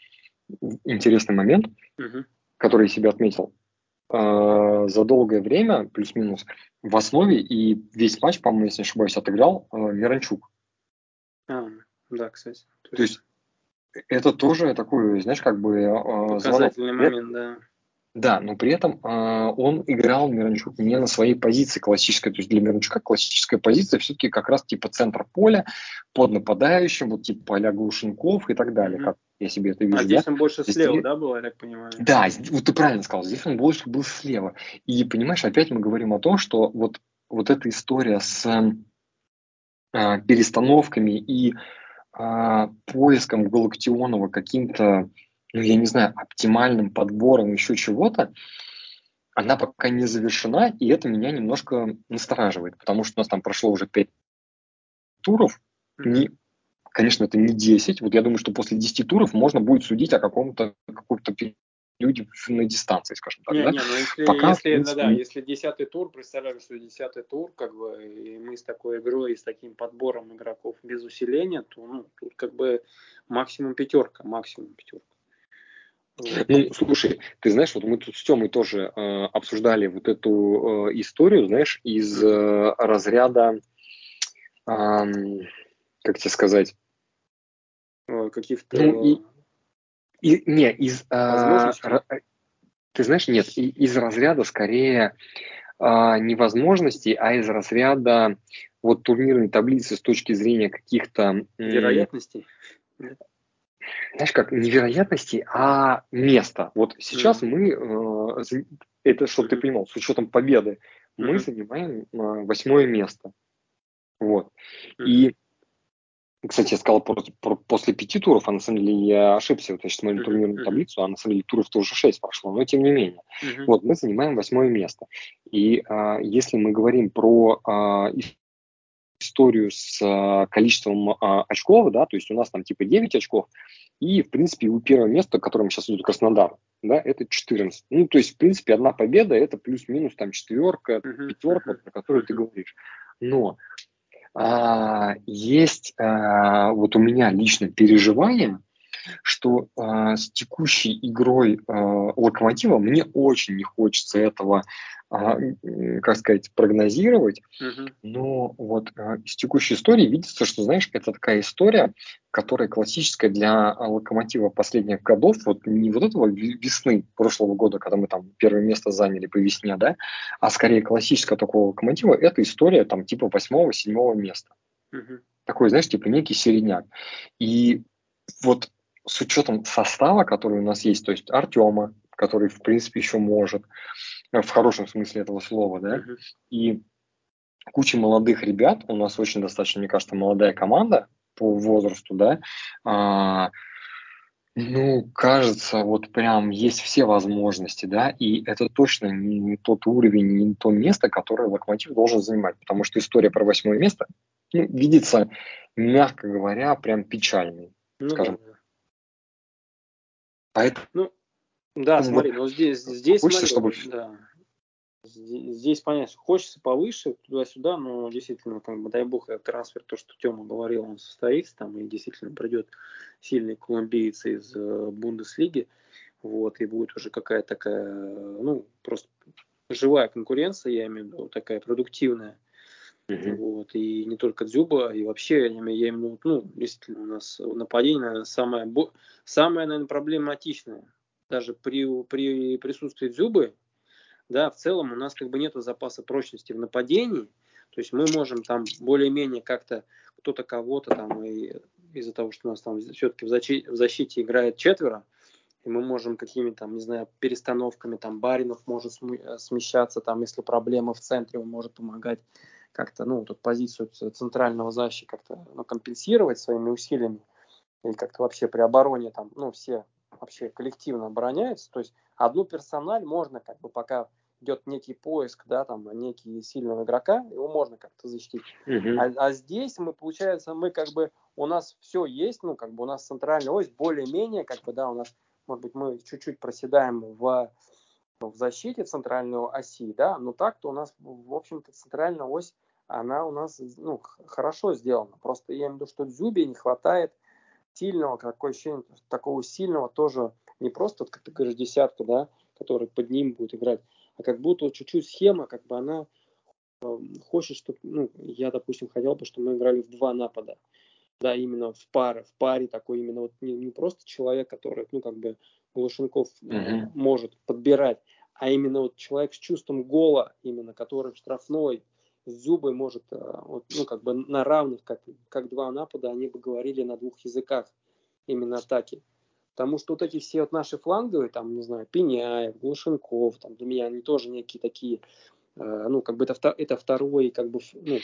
интересный момент, uh-huh. который я себе отметил. Э, за долгое время, плюс-минус, в основе и весь матч, по-моему, если не ошибаюсь, отыграл э, Миранчук. А, да, кстати. То есть, То есть это тоже такой, знаешь, как бы... Э, Показательный звонок. момент, да. Да, но при этом э, он играл Миранчук не на своей позиции классической. То есть для Миранчука классическая позиция все-таки как раз типа центр поля, под нападающим, вот типа а Глушенков и так далее, mm-hmm. как я себе это вижу. А здесь да? он больше здесь слева, ты... да, был, я так понимаю? Да, вот ты правильно сказал, здесь он больше был слева. И понимаешь, опять мы говорим о том, что вот, вот эта история с э, перестановками и э, поиском Галактионова каким-то ну, я не знаю, оптимальным подбором еще чего-то, она пока не завершена, и это меня немножко настораживает, потому что у нас там прошло уже пять туров, ни конечно, это не 10. Вот я думаю, что после 10 туров можно будет судить о каком-то каком-то люди на дистанции, скажем так. Не, да? не, ну если, Пока, если, принципе... да, если десятый тур, представляю, что десятый тур, как бы, и мы с такой игрой и с таким подбором игроков без усиления, то ну, тут как бы максимум пятерка, максимум пятерка. Ну, слушай, ты знаешь, вот мы тут с Тёмой тоже э, обсуждали вот эту э, историю, знаешь, из э, разряда, э, как тебе сказать, каких-то... Ну, и, и, не, из... Э, ты знаешь, нет, из разряда скорее э, не возможностей, а из разряда вот турнирной таблицы с точки зрения каких-то... Вероятностей? Знаешь, как невероятности, а место. Вот сейчас мы, э, это, чтобы ты понимал, с учетом победы, мы занимаем э, восьмое место. Вот. И, кстати, я сказал про, про, после пяти туров, а на самом деле я ошибся, вот я сейчас смотрю турнирную таблицу, а на самом деле туров тоже шесть прошло, но тем не менее. Mm-hmm. Вот, мы занимаем восьмое место. И э, если мы говорим про э, историю с а, количеством а, очков, да, то есть у нас там типа 9 очков, и, в принципе, у первого места, которым сейчас идет Краснодар, да, это 14. Ну, то есть, в принципе, одна победа, это плюс-минус там четверка, пятерка, про которую ты говоришь. Но а, есть а, вот у меня лично переживание, что э, с текущей игрой э, Локомотива мне очень не хочется этого, как сказать, прогнозировать, uh-huh. но вот э, из текущей истории видится, что, знаешь, это такая история, которая классическая для Локомотива последних годов, вот не вот этого весны прошлого года, когда мы там первое место заняли по весне, да, а скорее классическая такого Локомотива, это история там типа восьмого-седьмого места. Uh-huh. Такой, знаешь, типа некий середняк. И вот с учетом состава, который у нас есть, то есть Артема, который, в принципе, еще может, в хорошем смысле этого слова, да, и куча молодых ребят, у нас очень достаточно, мне кажется, молодая команда по возрасту, да, а, ну, кажется, вот прям есть все возможности, да, и это точно не тот уровень, не то место, которое Локомотив должен занимать, потому что история про восьмое место ну, видится, мягко говоря, прям печальной, ну, скажем. Да. Поэтому, ну, да, ну, смотри, но здесь, здесь хочется, смотри, чтобы... да, здесь понятно, хочется повыше, туда-сюда, но действительно, как бы, дай бог, этот трансфер, то, что Тёма говорил, он состоится там, и действительно придет сильный колумбиец из э, Бундеслиги, вот, и будет уже какая-то такая, ну, просто живая конкуренция, я имею в виду, такая продуктивная, Uh-huh. Вот, и не только Дзюба, и вообще, я имею в виду, ну, действительно, у нас нападение, наверное, самое, самое, наверное, проблематичное. Даже при, при присутствии Дзюбы, да, в целом у нас как бы нет запаса прочности в нападении, то есть мы можем там более-менее как-то кто-то кого-то там и из-за того, что у нас там все-таки в защите, в защите играет четверо, и мы можем какими-то, там, не знаю, перестановками, там, Баринов может смещаться, там, если проблема в центре, он может помогать как-то, ну, тут позицию центрального защиты как-то ну, компенсировать своими усилиями, или как-то вообще при обороне там, ну, все вообще коллективно обороняются, то есть одну персональ можно как бы пока идет некий поиск, да, там, некий сильного игрока, его можно как-то защитить. Uh-huh. А, а здесь мы, получается, мы как бы, у нас все есть, ну, как бы у нас центральная ось более-менее, как бы, да, у нас, может быть, мы чуть-чуть проседаем в, в защите центральной оси, да, но так-то у нас, в общем-то, центральная ось она у нас ну, хорошо сделана. Просто я имею в виду, что Дзюбе не хватает сильного, такое ощущение, такого сильного тоже, не просто, как ты говоришь, десятка, да, который под ним будет играть, а как будто вот чуть-чуть схема, как бы она э, хочет, чтобы, ну, я, допустим, хотел бы, чтобы мы играли в два напада, да, именно в паре, в паре такой именно вот не, не просто человек, который, ну, как бы Глушенков mm-hmm. может подбирать, а именно вот человек с чувством гола, именно который в штрафной, с Зюбой может, э, вот, ну, как бы на равных, как, как два напада, они бы говорили на двух языках именно атаки. Потому что вот эти все вот наши фланговые, там, не знаю, Пеняев, Глушенков, там, для меня они тоже некие такие, э, ну, как бы это, это второй, как бы, ну,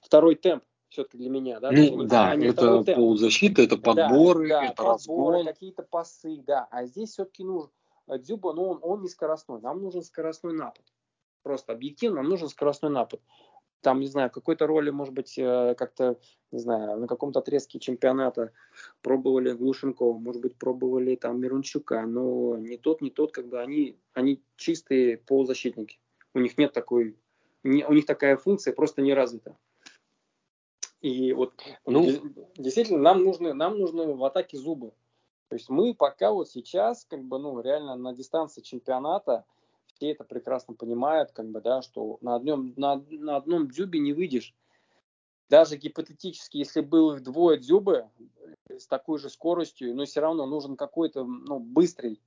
второй темп все-таки для меня, да? Ну, да, они это полузащита, это подборы, да, да, это подборы, разгон. какие-то пасы, да. А здесь все-таки нужен э, Дзюба, ну, он, он не скоростной, нам нужен скоростной напад просто объективно, нам нужен скоростной напад. там, не знаю, в какой-то роли, может быть, э, как-то, не знаю, на каком-то отрезке чемпионата пробовали Глушенкова, может быть, пробовали там Мирончука, но не тот, не тот, как бы они, они чистые полузащитники. У них нет такой, не, у них такая функция просто не развита. И вот ну, действительно нам нужны, нам нужны в атаке зубы. То есть мы пока вот сейчас, как бы, ну, реально на дистанции чемпионата, все это прекрасно понимают, как бы, да, что на одном, на, на одном дзюбе не выйдешь. Даже гипотетически, если было их двое дзюбы с такой же скоростью, но все равно нужен какой-то ну, быстрый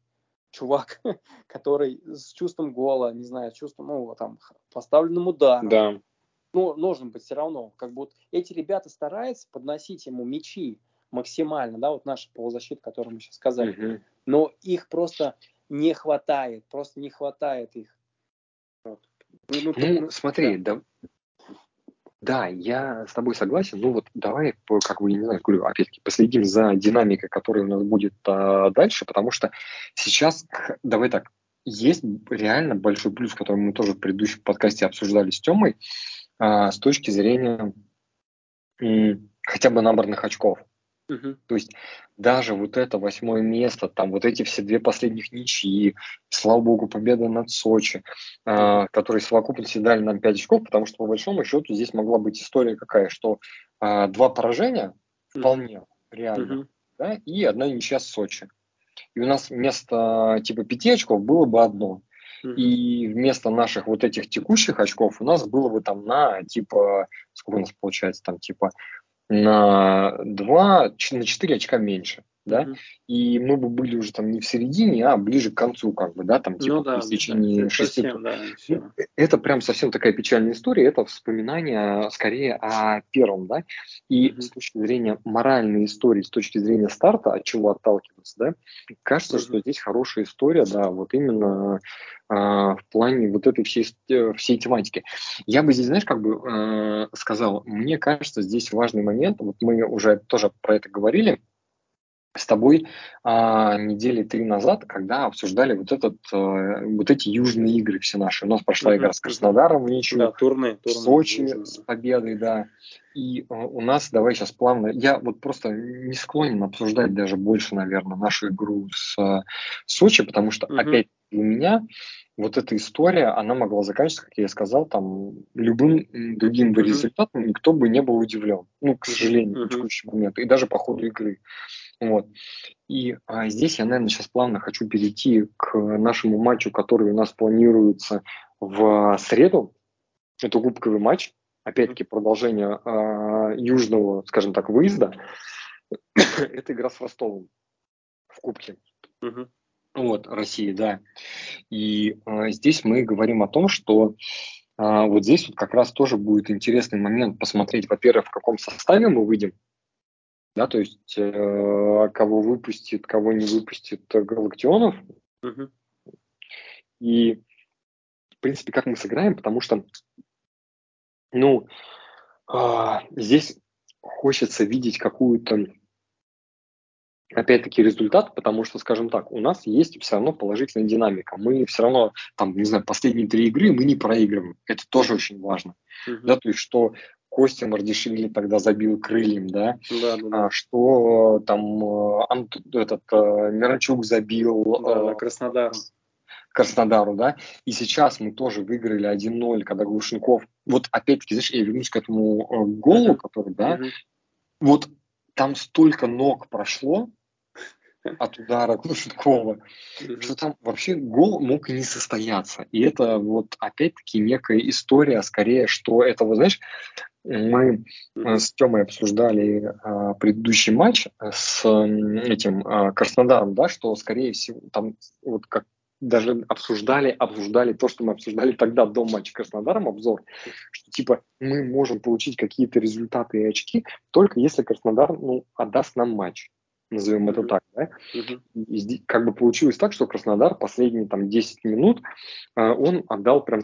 чувак, (laughs) который с чувством гола, не знаю, с чувством, ну, там, поставленным ударом. Да. Ну, нужен быть все равно. Как вот эти ребята стараются подносить ему мячи максимально, да, вот наша полузащита, которую мы сейчас сказали. Угу. Но их просто не хватает, просто не хватает их. Вот. Ну, ну, ну, ну смотри, да. да, да, я с тобой согласен. Ну вот давай, как бы, не знаю, говорю, опять-таки, последим за динамикой, которая у нас будет а, дальше, потому что сейчас, (laughs) давай так, есть реально большой плюс, который мы тоже в предыдущем подкасте обсуждали с Темой, а, с точки зрения м, хотя бы наборных очков. Угу. То есть даже вот это восьмое место, там вот эти все две последних ничьи, слава богу, победа над Сочи, э, которые совокупности дали нам 5 очков, потому что по большому счету здесь могла быть история какая, что э, два поражения вполне угу. реально, угу. да, и одна ничья с Сочи. И у нас вместо типа пяти очков было бы одно. И вместо наших вот этих текущих очков у нас было бы там на типа, сколько у нас получается, там типа на 2, на 4 очка меньше да, угу. и мы бы были уже там не в середине, а ближе к концу, как бы, да, там, типа, ну, да, в течение да, шести... Совсем, да, ну, это прям совсем такая печальная история, это вспоминание скорее о первом, да, и угу. с точки зрения моральной истории, с точки зрения старта, от чего отталкиваться, да, кажется, угу. что здесь хорошая история, да, вот именно э, в плане вот этой всей, э, всей тематики. Я бы здесь, знаешь, как бы э, сказал, мне кажется, здесь важный момент, вот мы уже тоже про это говорили, с тобой а, недели три назад, когда обсуждали вот этот, а, вот эти южные игры все наши. У нас прошла игра с Краснодаром в ничью, да, турне, турне, в Сочи турне. с победой, да. И а, у нас, давай сейчас плавно, я вот просто не склонен обсуждать даже больше, наверное, нашу игру с а, Сочи, потому что, угу. опять для меня вот эта история, она могла заканчиваться, как я сказал, там любым другим бы результатом, никто бы не был удивлен. Ну, к сожалению, uh-huh. в текущий момент. И даже по ходу игры. Вот. И а, здесь я, наверное, сейчас плавно хочу перейти к нашему матчу, который у нас планируется в среду. Это кубковый матч. Опять-таки продолжение а, южного, скажем так, выезда. (coughs) Это игра с Ростовом в кубке. Uh-huh. Вот, России, да. И а, здесь мы говорим о том, что а, вот здесь вот как раз тоже будет интересный момент посмотреть, во-первых, в каком составе мы выйдем да, то есть э, кого выпустит, кого не выпустит Галактионов. Угу. И, в принципе, как мы сыграем, потому что, ну, э, здесь хочется видеть какую-то, опять-таки, результат, потому что, скажем так, у нас есть все равно положительная динамика. Мы все равно, там, не знаю, последние три игры мы не проигрываем. Это тоже очень важно. Uh-huh. Да, то есть, что Костя Мардишвили тогда забил крыльям, да, да, да, да. Что там э, Ант, этот э, Миранчук забил да, э, Краснодару. Да, и сейчас мы тоже выиграли 1-0, когда Глушенков, вот опять-таки, знаешь, я вернусь к этому э, голу, который, да, uh вот там столько ног прошло, от удара Глушенкова, что там вообще гол мог и не состояться. И это вот опять-таки некая история, скорее, что это, вот знаешь, мы э, с Тёмой обсуждали а, предыдущий матч с этим а, Краснодаром, да, что, скорее всего, там вот как даже обсуждали, обсуждали то, что мы обсуждали тогда до матча Краснодаром, обзор, что типа мы можем получить какие-то результаты и очки только если Краснодар ну, отдаст нам матч назовем mm-hmm. это так, да? Mm-hmm. И как бы получилось так, что Краснодар последние там 10 минут э, он отдал прям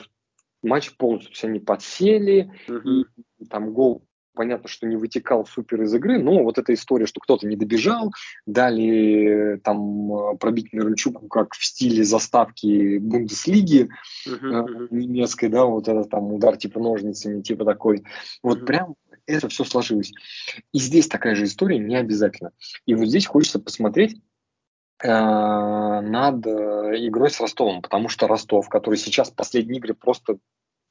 матч полностью, есть они подсели, mm-hmm. и там гол понятно, что не вытекал супер из игры, но вот эта история, что кто-то не добежал, дали там пробить Мирончуку как в стиле заставки Бундеслиги uh-huh, немецкой, да, вот этот там удар типа ножницами, типа такой. Вот uh-huh. прям это все сложилось. И здесь такая же история не обязательно. И вот здесь хочется посмотреть, э, над игрой с Ростовом, потому что Ростов, который сейчас в последние игры просто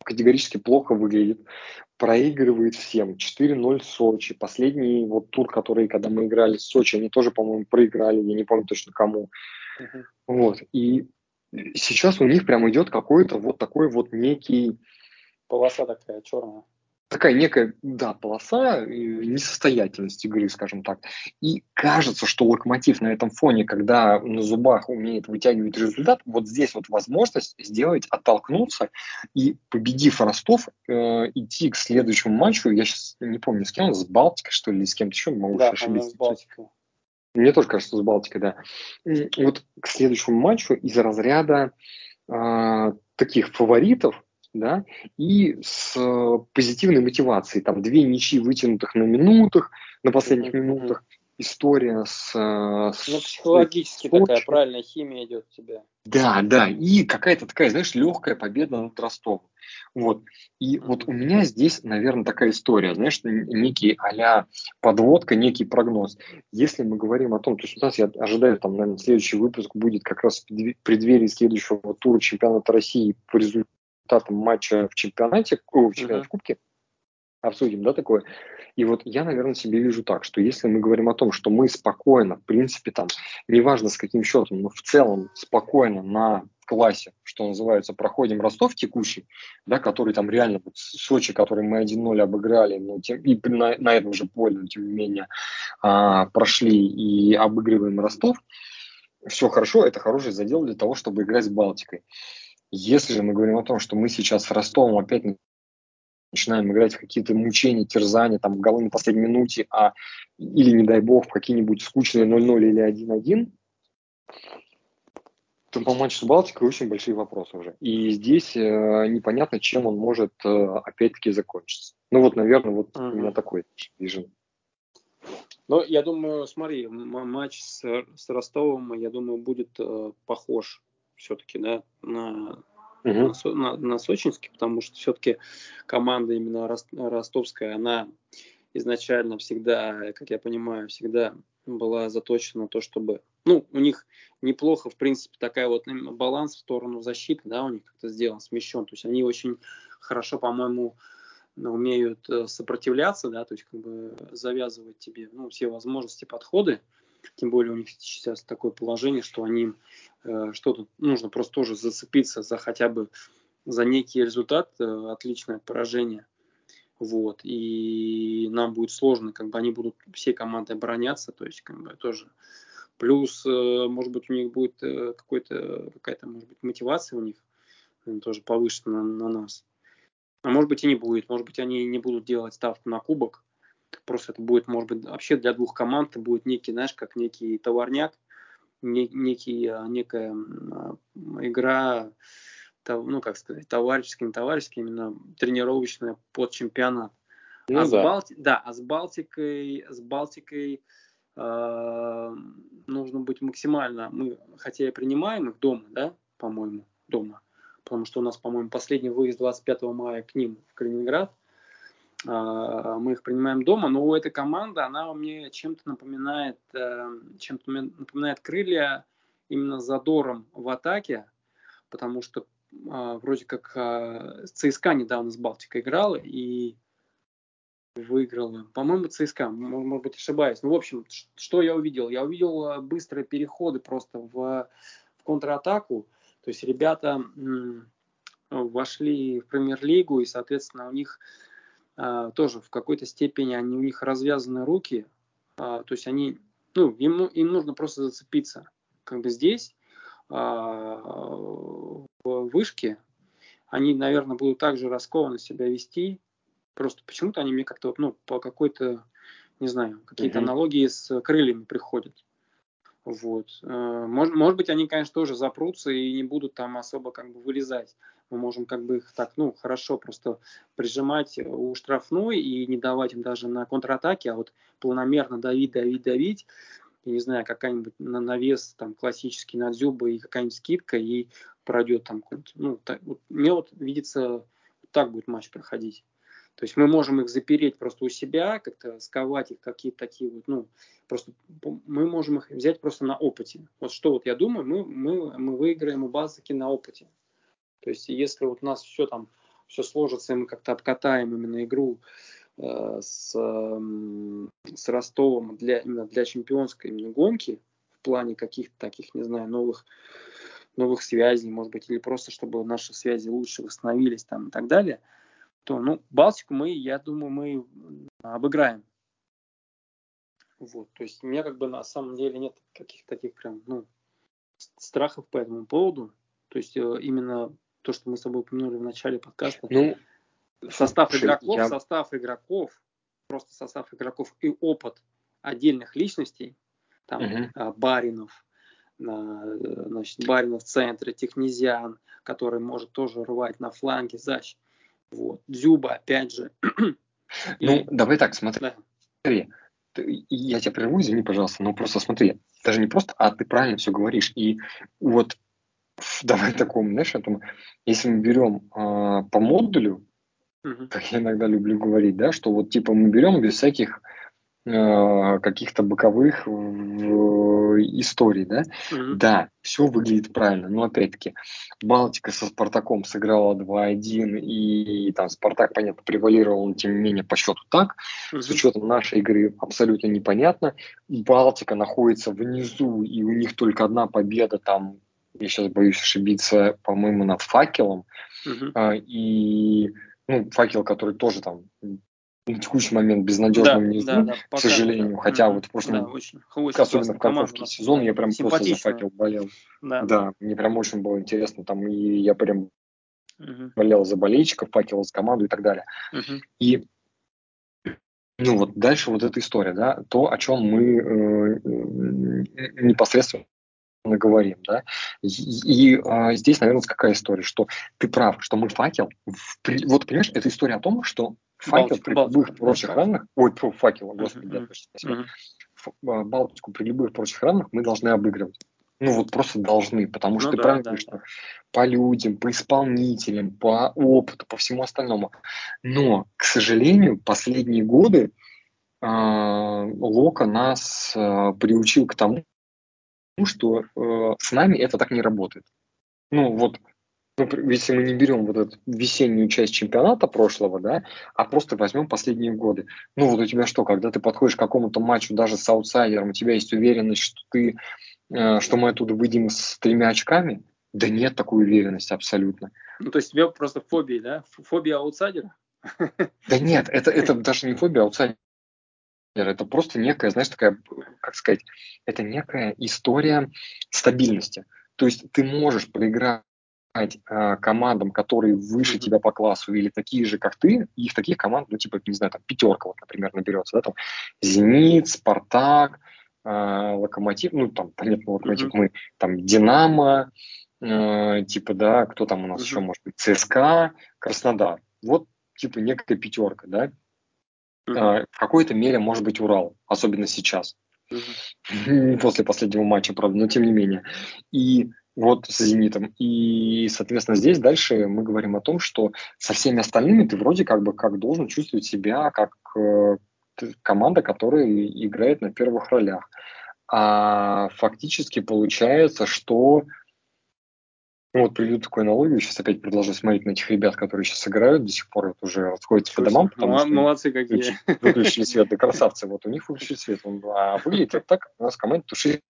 категорически плохо выглядит, проигрывает всем. 4-0 Сочи. Последний вот тур, который, когда мы играли с Сочи, они тоже, по-моему, проиграли, я не помню точно кому. Uh-huh. Вот. И сейчас у них прям идет какой-то вот такой вот некий... Полоса такая черная такая некая, да, полоса несостоятельности игры, скажем так. И кажется, что Локомотив на этом фоне, когда на зубах умеет вытягивать результат, вот здесь вот возможность сделать, оттолкнуться и, победив Ростов, э, идти к следующему матчу, я сейчас не помню, с кем он, с Балтикой, что ли, с кем-то еще, могу да, ошибиться. с Балтикой. Мне тоже кажется, с Балтикой, да. Вот к следующему матчу из разряда э, таких фаворитов, да, и с э, позитивной мотивацией. Там две ничьи вытянутых на минутах, на последних mm-hmm. минутах. История с... Э, ну, психологически с такая правильная химия идет у тебя. Да, да, и какая-то такая, знаешь, легкая победа над Ростовом. Вот. И вот у меня здесь, наверное, такая история, знаешь, некий а подводка, некий прогноз. Если мы говорим о том, то есть у нас, я ожидаю, там, наверное, следующий выпуск будет как раз в преддверии следующего тура чемпионата России по результату результатом матча в чемпионате, о, в чемпионате uh-huh. в Кубке, обсудим, да, такое. И вот я, наверное, себе вижу так, что если мы говорим о том, что мы спокойно, в принципе, там, неважно с каким счетом, но в целом спокойно на классе, что называется, проходим Ростов текущий, да, который там реально, вот Сочи, который мы 1-0 обыграли, но тем, и на, на этом же поле, но тем не менее, а, прошли и обыгрываем Ростов, все хорошо, это хороший задел для того, чтобы играть с Балтикой. Если же мы говорим о том, что мы сейчас с Ростовом опять начинаем играть в какие-то мучения, терзания, там, голы на последней минуте, а, или, не дай бог, в какие-нибудь скучные 0-0 или 1-1, то по матчу с Балтикой очень большие вопросы уже. И здесь э, непонятно, чем он может э, опять-таки закончиться. Ну вот, наверное, вот uh-huh. у меня такой вижен. Ну, я думаю, смотри, матч с, с Ростовом, я думаю, будет э, похож все-таки, да, на, угу. на, на, на Сочинский, потому что все-таки команда именно ростовская, она изначально всегда, как я понимаю, всегда была заточена на то, чтобы, ну, у них неплохо, в принципе, такая вот баланс в сторону защиты, да, у них как-то сделан, смещен, то есть они очень хорошо, по-моему, умеют э, сопротивляться, да, то есть как бы завязывать тебе, ну, все возможности, подходы, тем более у них сейчас такое положение, что они э, что-то нужно просто тоже зацепиться за хотя бы за некий результат, э, отличное поражение. Вот. И нам будет сложно, как бы они будут все команды обороняться, то есть как бы тоже. Плюс, э, может быть, у них будет э, какой-то, какая-то, может быть, мотивация у них тоже повышена на, на нас. А может быть и не будет. Может быть, они не будут делать ставку на кубок, Просто это будет, может быть, вообще для двух команд это будет некий, знаешь, как некий товарняк, не, некий, а, некая а, игра, ну, как сказать, товарищеский, не товарищеский, именно тренировочная под чемпионат. Ну, а, да. С Балти... да, а с Балтикой, с Балтикой э, нужно быть максимально, мы, хотя и принимаем их дома, да, по-моему, дома, потому что у нас, по-моему, последний выезд 25 мая к ним в Калининград – мы их принимаем дома, но у этой команды она мне чем-то напоминает, э, чем-то напоминает крылья именно задором в атаке, потому что а, вроде как а, ЦСКА недавно с Балтикой играла и выиграла. По-моему, ЦСКА, может быть, ошибаюсь. Ну, в общем, что я увидел? Я увидел быстрые переходы просто в, в контратаку. То есть ребята вошли в премьер-лигу, и, соответственно, у них а, тоже в какой-то степени они, у них развязаны руки, а, то есть они, ну, им, им нужно просто зацепиться. Как бы здесь, а, в вышке, они, наверное, будут также раскованно себя вести, просто почему-то они мне как-то, ну, по какой-то, не знаю, какие-то аналогии с крыльями приходят. Вот. Э, может, может быть, они, конечно, тоже запрутся и не будут там особо как бы вылезать. Мы можем как бы их так, ну, хорошо просто прижимать у штрафной и не давать им даже на контратаке, а вот планомерно давить, давить, давить. Я не знаю, какая-нибудь на навес там классический на зубы и какая-нибудь скидка, и пройдет там, ну, так, вот, мне вот видится, так будет матч проходить. То есть мы можем их запереть просто у себя, как-то сковать их какие-то такие вот, ну, просто мы можем их взять просто на опыте. Вот что вот я думаю, мы, мы, мы выиграем у Базыки на опыте. То есть если вот у нас все там, все сложится, и мы как-то обкатаем именно игру э, с, э, с Ростовом для, именно для чемпионской именно гонки, в плане каких-то таких, не знаю, новых новых связей, может быть, или просто чтобы наши связи лучше восстановились там и так далее – то, ну, Балтику мы, я думаю, мы обыграем. Вот, то есть у меня как бы на самом деле нет каких-то таких прям, ну, страхов по этому поводу. То есть э, именно то, что мы с тобой упомянули в начале подкаста. Ну, состав игроков, я... состав игроков, просто состав игроков и опыт отдельных личностей, там угу. Баринов, значит, Баринов в центре, Технезиан, который может тоже рвать на фланге, защ. Вот. Дзюба, опять же. (clears throat) Ну, и... давай так, смотри. Да. Я тебя прерву, извини, пожалуйста, но просто смотри, даже не просто, а ты правильно все говоришь. И вот (laughs) давай такому, знаешь, этому, если мы берем э, по модулю, uh как я иногда люблю говорить, да, что вот типа мы берем без всяких Э, каких-то боковых историй, да? Mm-hmm. Да, все выглядит правильно, но опять-таки Балтика со Спартаком сыграла 2-1, и там Спартак, понятно, превалировал, но тем не менее по счету так, mm-hmm. с учетом нашей игры абсолютно непонятно. Балтика находится внизу, и у них только одна победа там, я сейчас боюсь ошибиться, по-моему, над факелом, mm-hmm. и ну, факел, который тоже там на текущий момент безнадежным да, внизу, да, да, к сожалению. Да. Хотя mm-hmm. вот в прошлом, да, очень, очень особенно в концовке сезона, я прям просто за факел болел. Да. да, мне прям очень было интересно. Там и я прям mm-hmm. болел за болельщиков, факел за команду и так далее. Mm-hmm. И ну вот дальше вот эта история, да, то, о чем мы э, непосредственно говорим, да, и, и а, здесь, наверное, какая история, что ты прав, что мы факел, в, вот понимаешь, это история о том, что Факел при любых прочих равных, ой, фу, факел, господи, uh-huh. спасибо. Uh-huh. Балтику при любых прочих равных мы должны обыгрывать. Ну вот просто должны, потому что ну, ты да, правильно да, говоришь, да. что по людям, по исполнителям, по опыту, по всему остальному. Но, к сожалению, последние годы э, Лока нас э, приучил к тому, что э, с нами это так не работает. Ну вот ну, если мы не берем вот эту весеннюю часть чемпионата прошлого, да, а просто возьмем последние годы. Ну вот у тебя что, когда ты подходишь к какому-то матчу даже с аутсайдером, у тебя есть уверенность, что ты, э, что мы оттуда выйдем с тремя очками? Да нет такой уверенности абсолютно. Ну то есть у тебя просто фобия, да? Фобия аутсайдера? Да нет, это, это даже не фобия аутсайдера. Это просто некая, знаешь, такая, как сказать, это некая история стабильности. То есть ты можешь проиграть э, командам, которые выше тебя по классу или такие же, как ты, их таких команд, ну, типа, не знаю, там, пятерка, вот, например, наберется, да, там, Зенит, Спартак, э, Локомотив, ну, там, понятно, Локомотив, mm-hmm. мы, там, Динамо, э, типа, да, кто там у нас mm-hmm. еще может быть, ЦСКА, Краснодар. Вот, типа, некая пятерка, да. Э, в какой-то мере может быть Урал, особенно сейчас. (laughs) После последнего матча, правда, но тем не менее. И вот с «Зенитом». И, соответственно, здесь дальше мы говорим о том, что со всеми остальными ты вроде как бы как должен чувствовать себя как э, команда, которая играет на первых ролях. А фактически получается, что ну, вот приведу такую аналогию, сейчас опять продолжу смотреть на этих ребят, которые сейчас играют, до сих пор вот уже расходятся по домам, потому что молодцы какие. Выключили свет, да красавцы, вот у них выключили свет. А выглядит так, у нас в команде тушили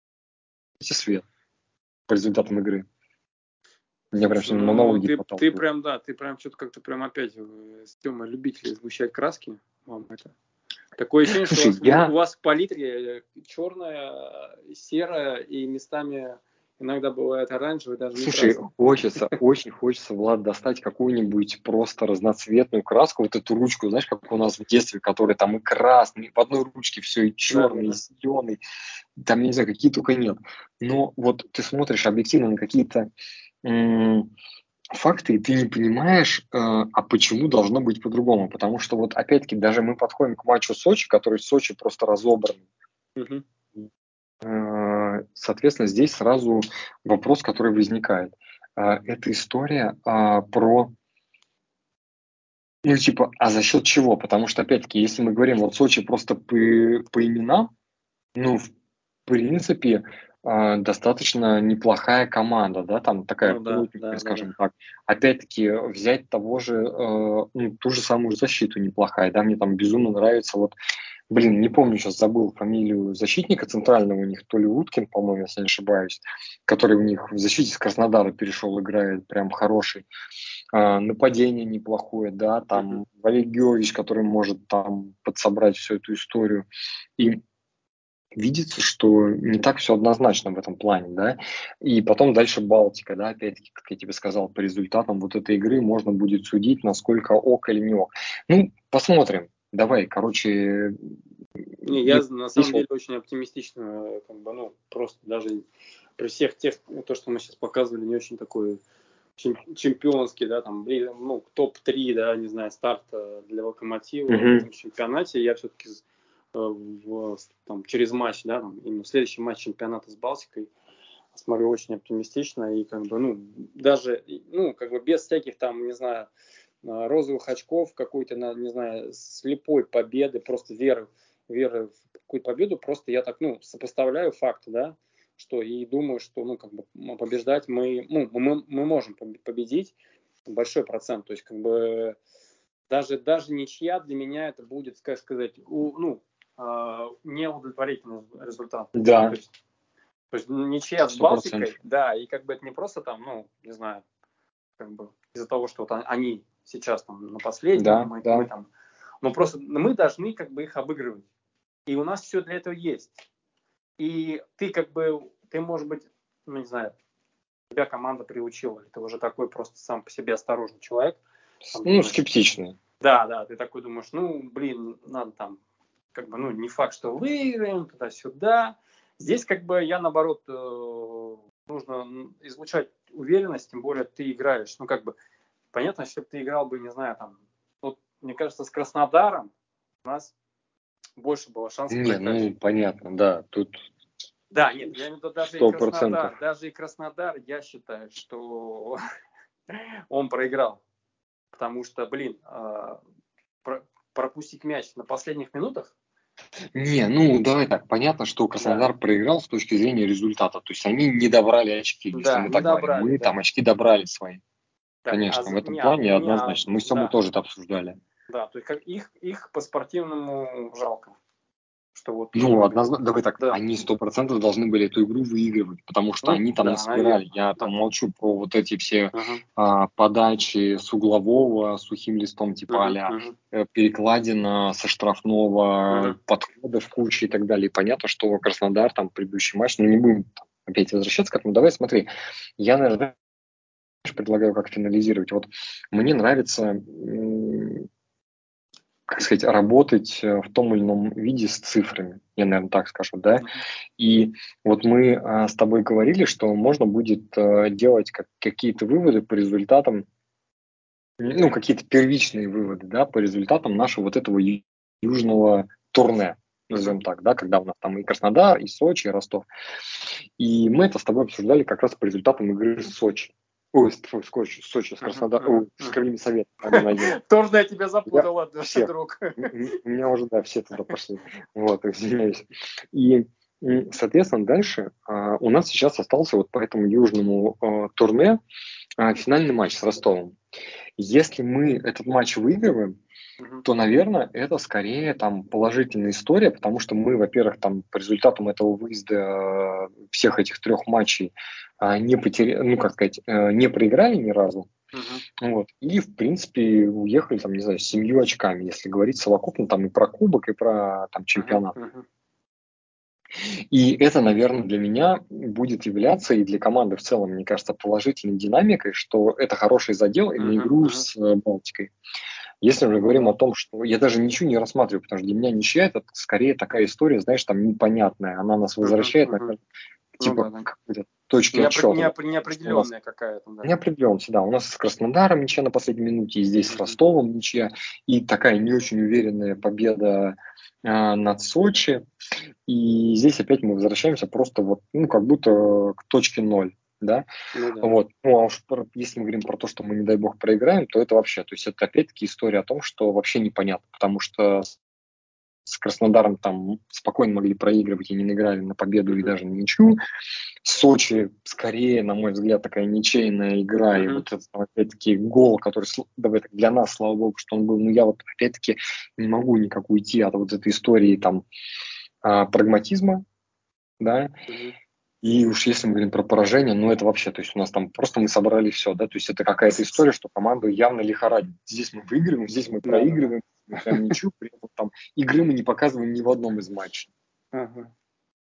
свет по результатам игры. Мне прям ну, монологи ты, ты прям, да, ты прям что-то как-то прям опять э, с темой любителей сгущать краски. Вам это. Такое ощущение, Слушай, что у вас, я... у вас в палитре черная, серая и местами иногда бывает оранжевый, даже Слушай, красный. хочется, очень хочется, Влад, достать какую-нибудь просто разноцветную краску, вот эту ручку, знаешь, как у нас в детстве, которая там и красный, в одной ручке все и черный, и зеленый, там, не знаю, какие только нет. Но вот ты смотришь объективно на какие-то факты, и ты не понимаешь, э, а почему должно быть по-другому. Потому что вот опять-таки даже мы подходим к матчу Сочи, который в Сочи просто разобран. Угу. Соответственно, здесь сразу вопрос, который возникает. Э, это история про ну, типа, а за счет чего? Потому что, опять-таки, если мы говорим, вот Сочи просто по, по именам, ну, в принципе, э, достаточно неплохая команда, да, там такая ну, да, да, скажем да, так. Опять-таки взять того же, э, ну, ту же самую защиту неплохая, да, мне там безумно нравится вот, блин, не помню сейчас, забыл фамилию защитника центрального у них, то ли Уткин, по-моему, если не ошибаюсь, который у них в защите с Краснодара перешел, играет прям хороший. Э, нападение неплохое, да, там mm-hmm. Валерий Георгиевич, который может там подсобрать всю эту историю. И видится, что не так все однозначно в этом плане, да, и потом дальше Балтика, да, опять-таки, как я тебе сказал, по результатам вот этой игры можно будет судить, насколько ок или не ок. Ну, посмотрим, давай, короче... Не, я на самом деле очень оптимистично, как бы, ну, просто даже при всех тех, то, что мы сейчас показывали, не очень такой чемпионский, да, там, ну, топ-3, да, не знаю, старт для Локомотива mm-hmm. в чемпионате, я все-таки Э, в, там, через матч, да, там, именно следующий матч чемпионата с Балтикой, смотрю очень оптимистично и как бы, ну, даже, ну, как бы без всяких там, не знаю, э, розовых очков, какой-то, не знаю, слепой победы, просто веры, веры в какую-то победу, просто я так, ну, сопоставляю факты, да, что и думаю, что, ну, как бы побеждать мы, ну, мы, мы можем победить большой процент, то есть, как бы, даже, даже ничья для меня это будет, как сказать, у, ну, э, неудовлетворительный результат. Да. То есть, то есть ничья с Балтикой, да, и как бы это не просто там, ну, не знаю, как бы из-за того, что вот они сейчас там на последнем, да, мы, да. мы там, но просто мы должны как бы их обыгрывать. И у нас все для этого есть. И ты как бы, ты может быть, ну не знаю, тебя команда приучила, ты уже такой просто сам по себе осторожный человек. Там, ну, думаешь, скептичный. Да, да, ты такой думаешь, ну, блин, надо там как бы, ну, не факт, что выиграем, туда-сюда. Здесь, как бы, я, наоборот, э, нужно излучать уверенность, тем более ты играешь. Ну, как бы, понятно, если бы ты играл бы, не знаю, там, вот, мне кажется, с Краснодаром у нас больше было шансов. Не, ну, понятно, да, тут да, нет, я имею в виду даже 100%. и Краснодар, даже и Краснодар, я считаю, что (laughs) он проиграл. Потому что, блин, а, пропустить мяч на последних минутах, не, ну давай так, понятно, что Краснодар да. проиграл с точки зрения результата. То есть они не добрали очки, если да, мы так добрали, говорим. Мы да. там очки добрали свои. Да, Конечно, а в этом не, плане не, однозначно. Мы с тобой да. тоже это обсуждали. Да, то есть как их, их по спортивному жалко что вот... Ну, однозначно, давай так, да. они сто процентов должны были эту игру выигрывать, потому что ну, они там да, не сыграли. Я там молчу про вот эти все ага. а, подачи с углового, сухим листом типа ага, а ага. перекладина со штрафного, ага. подхода в куче и так далее. И понятно, что Краснодар там предыдущий матч, ну не будем опять возвращаться к этому. Давай смотри, я, наверное, предлагаю как финализировать. Вот мне нравится как сказать, работать э, в том или ином виде с цифрами, я, наверное, так скажу, да. И вот мы а, с тобой говорили, что можно будет а, делать как, какие-то выводы по результатам, ну, какие-то первичные выводы, да, по результатам нашего вот этого южного турне, назовем так, да, когда у нас там и Краснодар, и Сочи, и Ростов. И мы это с тобой обсуждали как раз по результатам игры с Сочи. Ой, Сочи, Сочи, с Краснодаром, с Кремлем Совет. (laughs) Тоже я тебя запутал, ладно, друг. У меня уже, да, все туда пошли. Вот, извиняюсь. И, соответственно, дальше а, у нас сейчас остался вот по этому южному а, турне а, финальный матч с Ростовом. Если мы этот матч выигрываем, то, наверное, это скорее там положительная история, потому что мы, во-первых, там по результатам этого выезда всех этих трех матчей а, не потеряли, ну, как сказать, э, не проиграли ни разу. Uh-huh. Вот. И, в принципе, уехали, там, не знаю, с семью очками, если говорить совокупно там и про кубок, и про там чемпионат. Uh-huh. И это, наверное, для меня будет являться и для команды в целом, мне кажется, положительной динамикой, что это хороший задел и на игру uh-huh. с э, Балтикой. Если мы говорим о том, что я даже ничего не рассматриваю, потому что для меня ничья это скорее такая история, знаешь, там непонятная, она нас возвращает uh-huh, uh-huh. на типа ну, да, да. точки Неопр- отсчета. Неопр- неопределенная какая-то. Да. Неопределенность, да. У нас с Краснодаром ничья на последней минуте, и здесь с Ростовом ничья, и такая не очень уверенная победа э, над Сочи. И здесь опять мы возвращаемся просто вот, ну, как будто к точке ноль. Да? Ну, да. Вот. Ну, а уж если мы говорим про то, что мы, не дай бог, проиграем, то это вообще, то есть это опять-таки история о том, что вообще непонятно, потому что с Краснодаром там спокойно могли проигрывать и не наиграли на победу и даже на ничью. Сочи скорее, на мой взгляд, такая ничейная игра. Mm-hmm. И вот это, опять-таки, гол, который давай так, для нас, слава богу, что он был. Но я вот, опять-таки, не могу никак уйти от вот этой истории там а, прагматизма, да, mm-hmm. И уж если мы говорим про поражение, ну это вообще, то есть у нас там просто мы собрали все, да, то есть это какая-то история, что команду явно лихорадит. Здесь мы выигрываем, здесь мы проигрываем, мы прям ничего, при этом там игры мы не показываем ни в одном из матчей. Ага.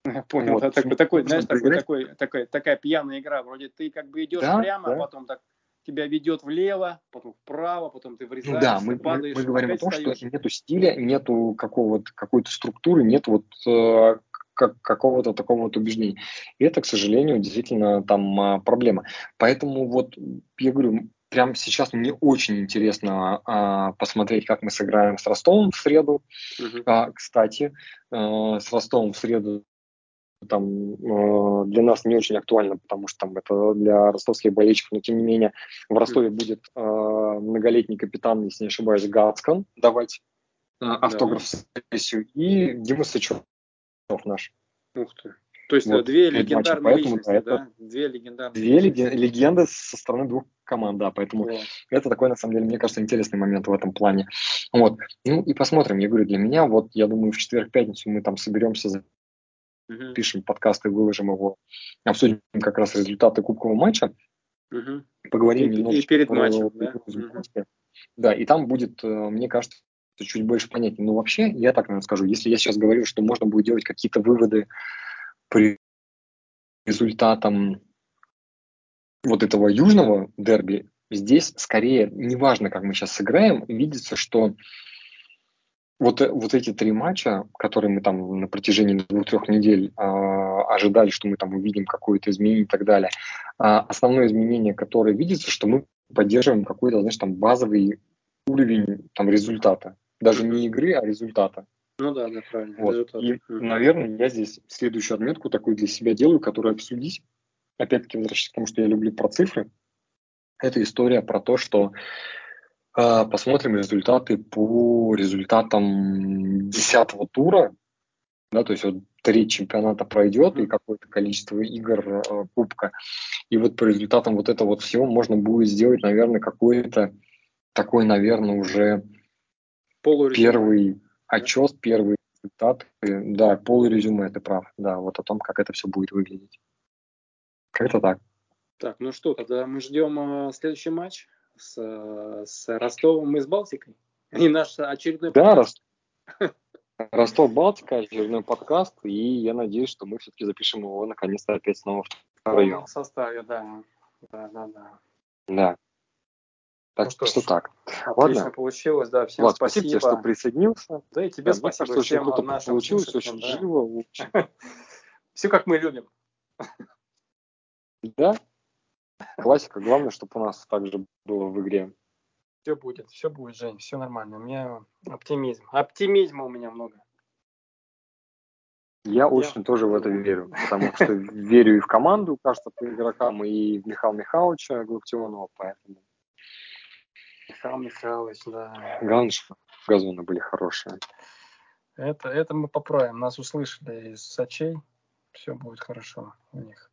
Я понял, вот. да, такой, такой знаешь, такой, такой, такой, такая пьяная игра, вроде ты как бы идешь да, прямо, да. а потом так тебя ведет влево, потом вправо, потом ты врезаешься, ну, да, мы, падаешь. Мы, мы говорим о том, встаешь. что нету стиля, нету какого-то, какой-то структуры, нет вот э, как, какого-то такого вот убеждения. И это, к сожалению, действительно там а, проблема. Поэтому вот я говорю, прямо сейчас мне очень интересно а, посмотреть, как мы сыграем с Ростовом в среду. Uh-huh. А, кстати, а, с Ростовом в среду там э, для нас не очень актуально, потому что там это для ростовских болельщиков, но тем не менее в Ростове будет э, многолетний капитан, если не ошибаюсь, Гацкан давать э, автограф-сессию и Дима Сычев наш. Ух ты. То есть вот, две легендарные матча, личности, это, да? Две легендарные Две личности. легенды со стороны двух команд, да, поэтому вот. это такой, на самом деле, мне кажется, интересный момент в этом плане. Вот. Ну и посмотрим, я говорю, для меня, вот, я думаю, в четверг-пятницу мы там соберемся, пишем подкаст и выложим его, обсудим как раз результаты кубкового матча, uh-huh. поговорим и, немножечко и перед про, матчем, да? Uh-huh. Да, и там будет, э, мне кажется, чуть больше понятнее. Но вообще, я так, наверное, скажу, если я сейчас говорю, что можно будет делать какие-то выводы по результатам вот этого южного дерби, здесь скорее, неважно, как мы сейчас сыграем, видится, что вот, вот эти три матча, которые мы там на протяжении двух-трех недель э, ожидали, что мы там увидим какое-то изменение и так далее, э, основное изменение, которое видится, что мы поддерживаем какой-то, знаешь, там базовый уровень там результата. Даже не игры, а результата. Ну да, да, правильно. Вот. Результат. И, наверное, я здесь следующую отметку такую для себя делаю, которую обсудить. Опять-таки, возвращаясь к тому, что я люблю про цифры. Это история про то, что э, посмотрим результаты по результатам десятого тура. Да, то есть вот треть чемпионата пройдет и какое-то количество игр э, кубка. И вот по результатам вот этого вот всего можно будет сделать, наверное, какой-то такой, наверное, уже первый отчет, первый результат. Да, полурезюме, ты прав. Да, вот о том, как это все будет выглядеть. Как-то так. Так, ну что, тогда мы ждем э, следующий матч с, с Ростовом и с Балтикой. И наш очередной да, подкаст. Рост... (laughs) Ростов Балтика, очередной подкаст, и я надеюсь, что мы все-таки запишем его наконец-то опять снова втроем. В составе, да. Да, да, да. Да. Так ну что, что так. Отлично Ладно. получилось, да. Всем Влад, спасибо. спасибо тебе, что присоединился. Да и тебе да, спасибо. Кажется, очень круто получилось, очень да. живо. Очень... (laughs) Все как мы любим. Да. Классика. Главное, чтобы у нас также было в игре. Все будет, все будет, Жень, все нормально. У меня оптимизм. Оптимизма у меня много. Я, Я очень тоже в это верю, потому что верю и в команду, кажется, по игрокам, и в Михаила Михайловича Галактионова, поэтому Михаил Михайлович, да. Главное, газоны были хорошие. Это, это мы поправим. Нас услышали из Сочей. Все будет хорошо у них.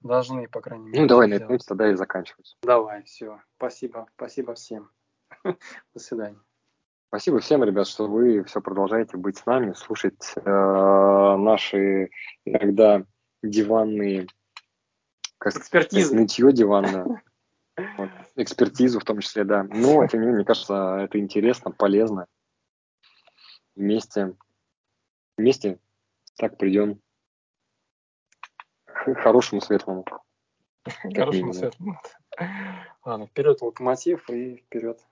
Должны, по крайней мере. Ну, давай на этой ноте тогда и заканчивать. Давай, все. Спасибо. Спасибо всем. (laughs) До свидания. Спасибо всем, ребят, что вы все продолжаете быть с нами, слушать э, наши иногда диванные, как экспертизы. Нытье диванное. (laughs) Вот. Экспертизу в том числе, да. Но, это мне кажется, это интересно, полезно. Вместе, вместе так придем к хорошему светлому. (laughs) Хорошему светлому. Ладно, вперед локомотив и вперед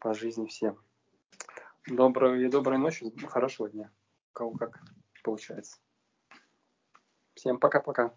по жизни всем. Доброй и доброй ночи, хорошего дня. Кого как получается. Всем пока-пока.